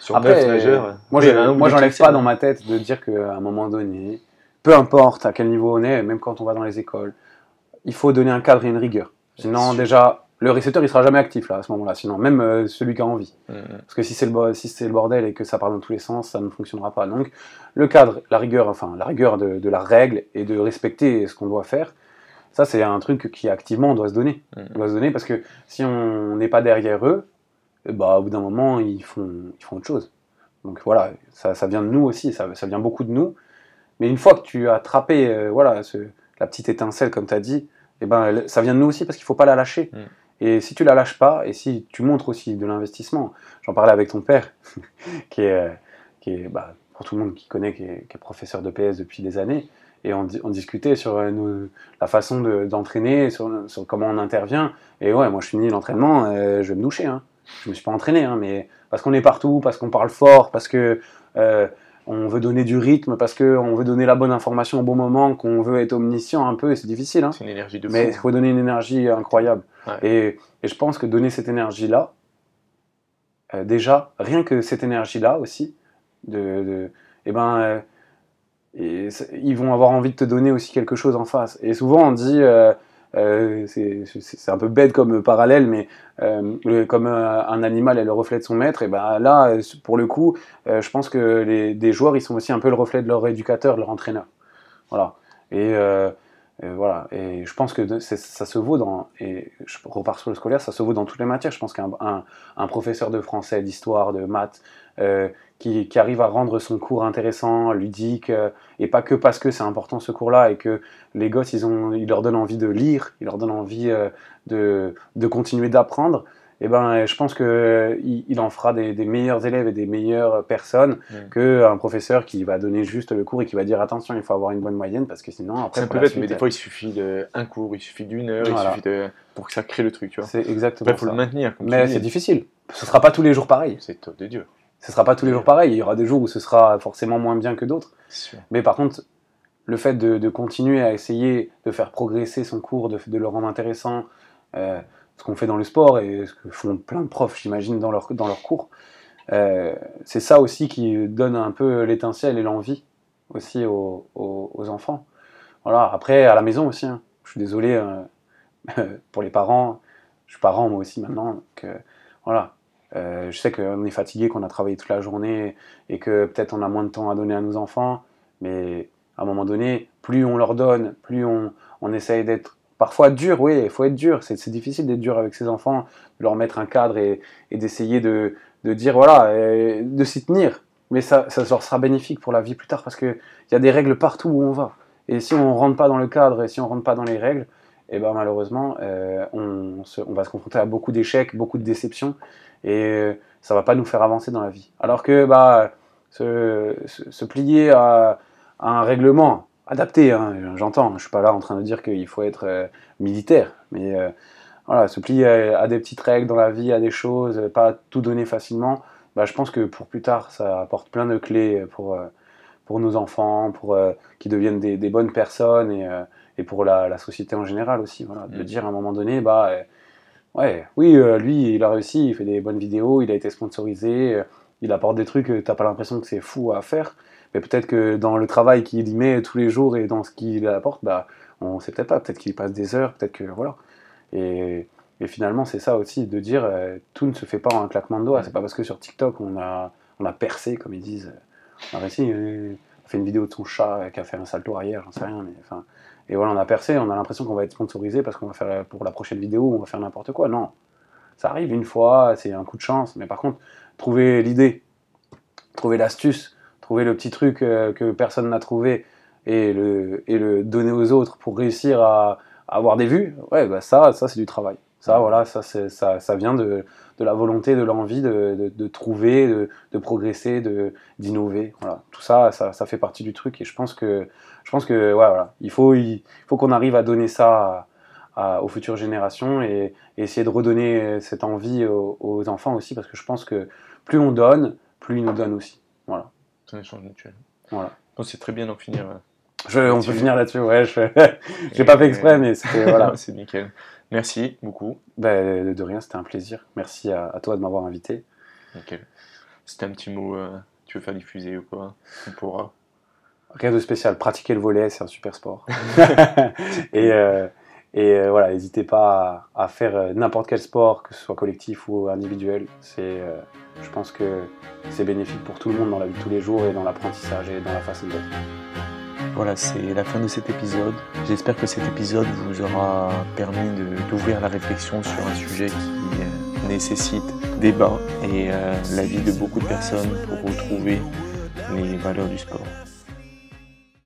sur Après, neuf nageurs, moi, j'enlève pas dans ma tête de dire qu'à un moment donné, peu importe à quel niveau on est, même quand on va dans les écoles, il faut donner un cadre et une rigueur. Sinon, déjà, le récepteur il sera jamais actif là à ce moment-là. Sinon, même euh, celui qui a envie. Mm, mm. Parce que si c'est le, si le bordel et que ça part dans tous les sens, ça ne fonctionnera pas. Donc, le cadre, la rigueur, enfin, la rigueur de, de la règle et de respecter ce qu'on doit faire, ça, c'est un truc qui activement on doit se donner. Mm. On doit se donner parce que si on n'est pas derrière eux, eh bah, au bout d'un moment, ils font, ils font autre chose. Donc voilà, ça, ça vient de nous aussi, ça, ça vient beaucoup de nous. Mais une fois que tu as attrapé euh, voilà, ce- la petite étincelle, comme tu as dit, eh ben, ça vient de nous aussi parce qu'il ne faut pas la lâcher. Mm. Et si tu la lâches pas, et si tu montres aussi de l'investissement, j'en parlais avec ton père, qui est, euh, qui est bah, pour tout le monde qui connaît, qui est, qui est professeur de PS depuis des années, et on, di- on discutait sur euh, nos- la façon de- d'entraîner, sur, sur comment on intervient. Et ouais, moi je finis l'entraînement, euh, je vais me doucher. Hein. Je me suis pas entraîné, hein, mais parce qu'on est partout, parce qu'on parle fort, parce que euh, on veut donner du rythme, parce qu'on veut donner la bonne information au bon moment, qu'on veut être omniscient un peu, et c'est difficile. Hein. C'est une énergie de Mais il faut donner une énergie incroyable. Ouais. Et, et je pense que donner cette énergie-là, euh, déjà, rien que cette énergie-là aussi, de, de- eh ben, euh, et ils vont avoir envie de te donner aussi quelque chose en face. Et souvent, on dit, euh, euh, c'est c'est- un peu bête comme parallèle, mais euh, comme euh, un animal est le reflet de son maître, et ben là, euh, pour le coup, euh, je pense que les, des joueurs, ils sont aussi un peu le reflet de leur éducateur, de leur entraîneur. Voilà. Et, euh, voilà. Et je pense que ça se vaut dans, et je repars sur le scolaire, ça se vaut dans toutes les matières. Je pense qu'un un, professeur de français, d'histoire, de maths, euh, qui, qui, arrive à rendre son cours intéressant, ludique, euh, et pas que parce que c'est important ce cours-là et que les gosses, ils, ont, ils leur donnent envie de lire, ils leur donnent envie euh, de, de, continuer d'apprendre, eh ben, je pense qu'il il en fera des, meilleurs élèves et des meilleures personnes que qu'un professeur qui va donner juste le cours et qui va dire attention, il faut avoir une bonne moyenne parce que sinon après. C'est un peu bête, mais des fois il suffit d'un cours, il suffit d'une heure, il suffit de, pour que ça crée le truc, tu vois. C'est exactement Il faut le maintenir. mais c'est difficile. Ce sera pas tous les jours pareil. C'est top de Dieu. Ce sera pas tous les jours pareil. Il y aura des jours où ce sera forcément moins bien que d'autres. Mais par contre, le fait de, continuer à essayer de faire progresser son cours, de, de le rendre intéressant. Euh, ce qu'on fait dans le sport et ce que font plein de profs, j'imagine, dans leur, dans leur cours. Euh, c'est ça aussi qui donne un peu l'étincelle et l'envie aussi aux, aux, enfants. Voilà. Après, à la maison aussi, hein. je suis désolé euh, pour les parents, je suis parent moi aussi maintenant, que voilà. Euh, je sais qu'on est fatigué, qu'on a travaillé toute la journée et que peut-être on a moins de temps à donner à nos enfants, mais à un moment donné, plus on leur donne, plus on, on essaye d'être parfois dur, oui, il faut être dur. C'est difficile d'être dur avec ses enfants, de leur mettre un cadre et, d'essayer de, dire, voilà, de s'y tenir. Mais ça, ça leur sera bénéfique pour la vie plus tard parce qu'il y a des règles partout où on va. Et si on ne rentre pas dans le cadre et si on ne rentre pas dans les règles, et eh ben malheureusement, euh, on, va se confronter à beaucoup d'échecs, beaucoup de déceptions, et ça va pas nous faire avancer dans la vie. Alors que bah, se, plier à, un règlement, adapté, hein, j'entends. Je suis pas là en train de dire qu'il faut être euh, militaire, mais euh, voilà, se plier à, des petites règles dans la vie, à des choses, pas tout donner facilement. Bah, je pense que pour plus tard, ça apporte plein de clés pour, euh, pour nos enfants, pour qu'ils deviennent des, bonnes personnes et pour la, société en général aussi. Voilà, de mm. dire à un moment donné, bah ouais, oui, lui, il a réussi, il fait des bonnes vidéos, il a été sponsorisé, il apporte des trucs, t'as pas l'impression que c'est fou à faire mais peut-être que dans le travail qu'il y met tous les jours et dans ce qu'il apporte, bah, on sait peut-être pas. Peut-être qu'il passe des heures, peut-être que voilà. Et, finalement, c'est ça aussi de dire euh, tout ne se fait pas en un claquement de doigts. C'est pas parce que sur TikTok on a, on a percé, comme ils disent. On a réussi, euh, on fait une vidéo de son chat qui a fait un salto arrière, j'en sais rien. Mais, enfin, et voilà, on a percé, on a l'impression qu'on va être sponsorisé parce qu'on va faire pour la prochaine vidéo, on va faire n'importe quoi. Non, ça arrive une fois, c'est un coup de chance. Mais par contre, trouver l'idée, trouver l'astuce, trouver le petit truc euh, que personne n'a trouvé et le, et le donner aux autres pour réussir à, avoir des vues, ouais, bah ça, ça c'est du travail. Ça, voilà, ça, ça, ça vient de, de, la volonté, de l'envie de, de, trouver, de, de progresser, d'innover. Voilà. Tout ça, ça, ça, fait partie du truc. Et je pense que, je pense que ouais, voilà, il faut, il faut qu'on arrive à donner ça aux futures générations et, essayer de redonner cette envie aux, aux, enfants aussi, parce que je pense que plus on donne, plus ils nous donnent aussi. Voilà. C'est un échange mutuel. Voilà. c'est très bien d'en finir. Je, on peut finir là-dessus, ouais. Je n'ai pas fait exprès, mais c'était. Voilà. c'est nickel. Merci beaucoup. Ben, de rien, c'était un plaisir. Merci à, toi de m'avoir invité. Nickel. C'était un petit mot, euh, tu veux faire diffuser ou quoi On pourra. Rien de spécial. Pratiquer le volet, c'est un super sport. et. Euh, et euh, voilà, n'hésitez pas à, faire euh, n'importe quel sport, que ce soit collectif ou individuel. C'est, euh, je pense que c'est bénéfique pour tout le monde dans la vie de tous les jours et dans l'apprentissage et dans la façon d'être. Voilà, c'est la fin de cet épisode. J'espère que cet épisode vous aura permis d'ouvrir la réflexion sur un sujet qui nécessite débat et l'avis de beaucoup de personnes pour retrouver les valeurs du sport.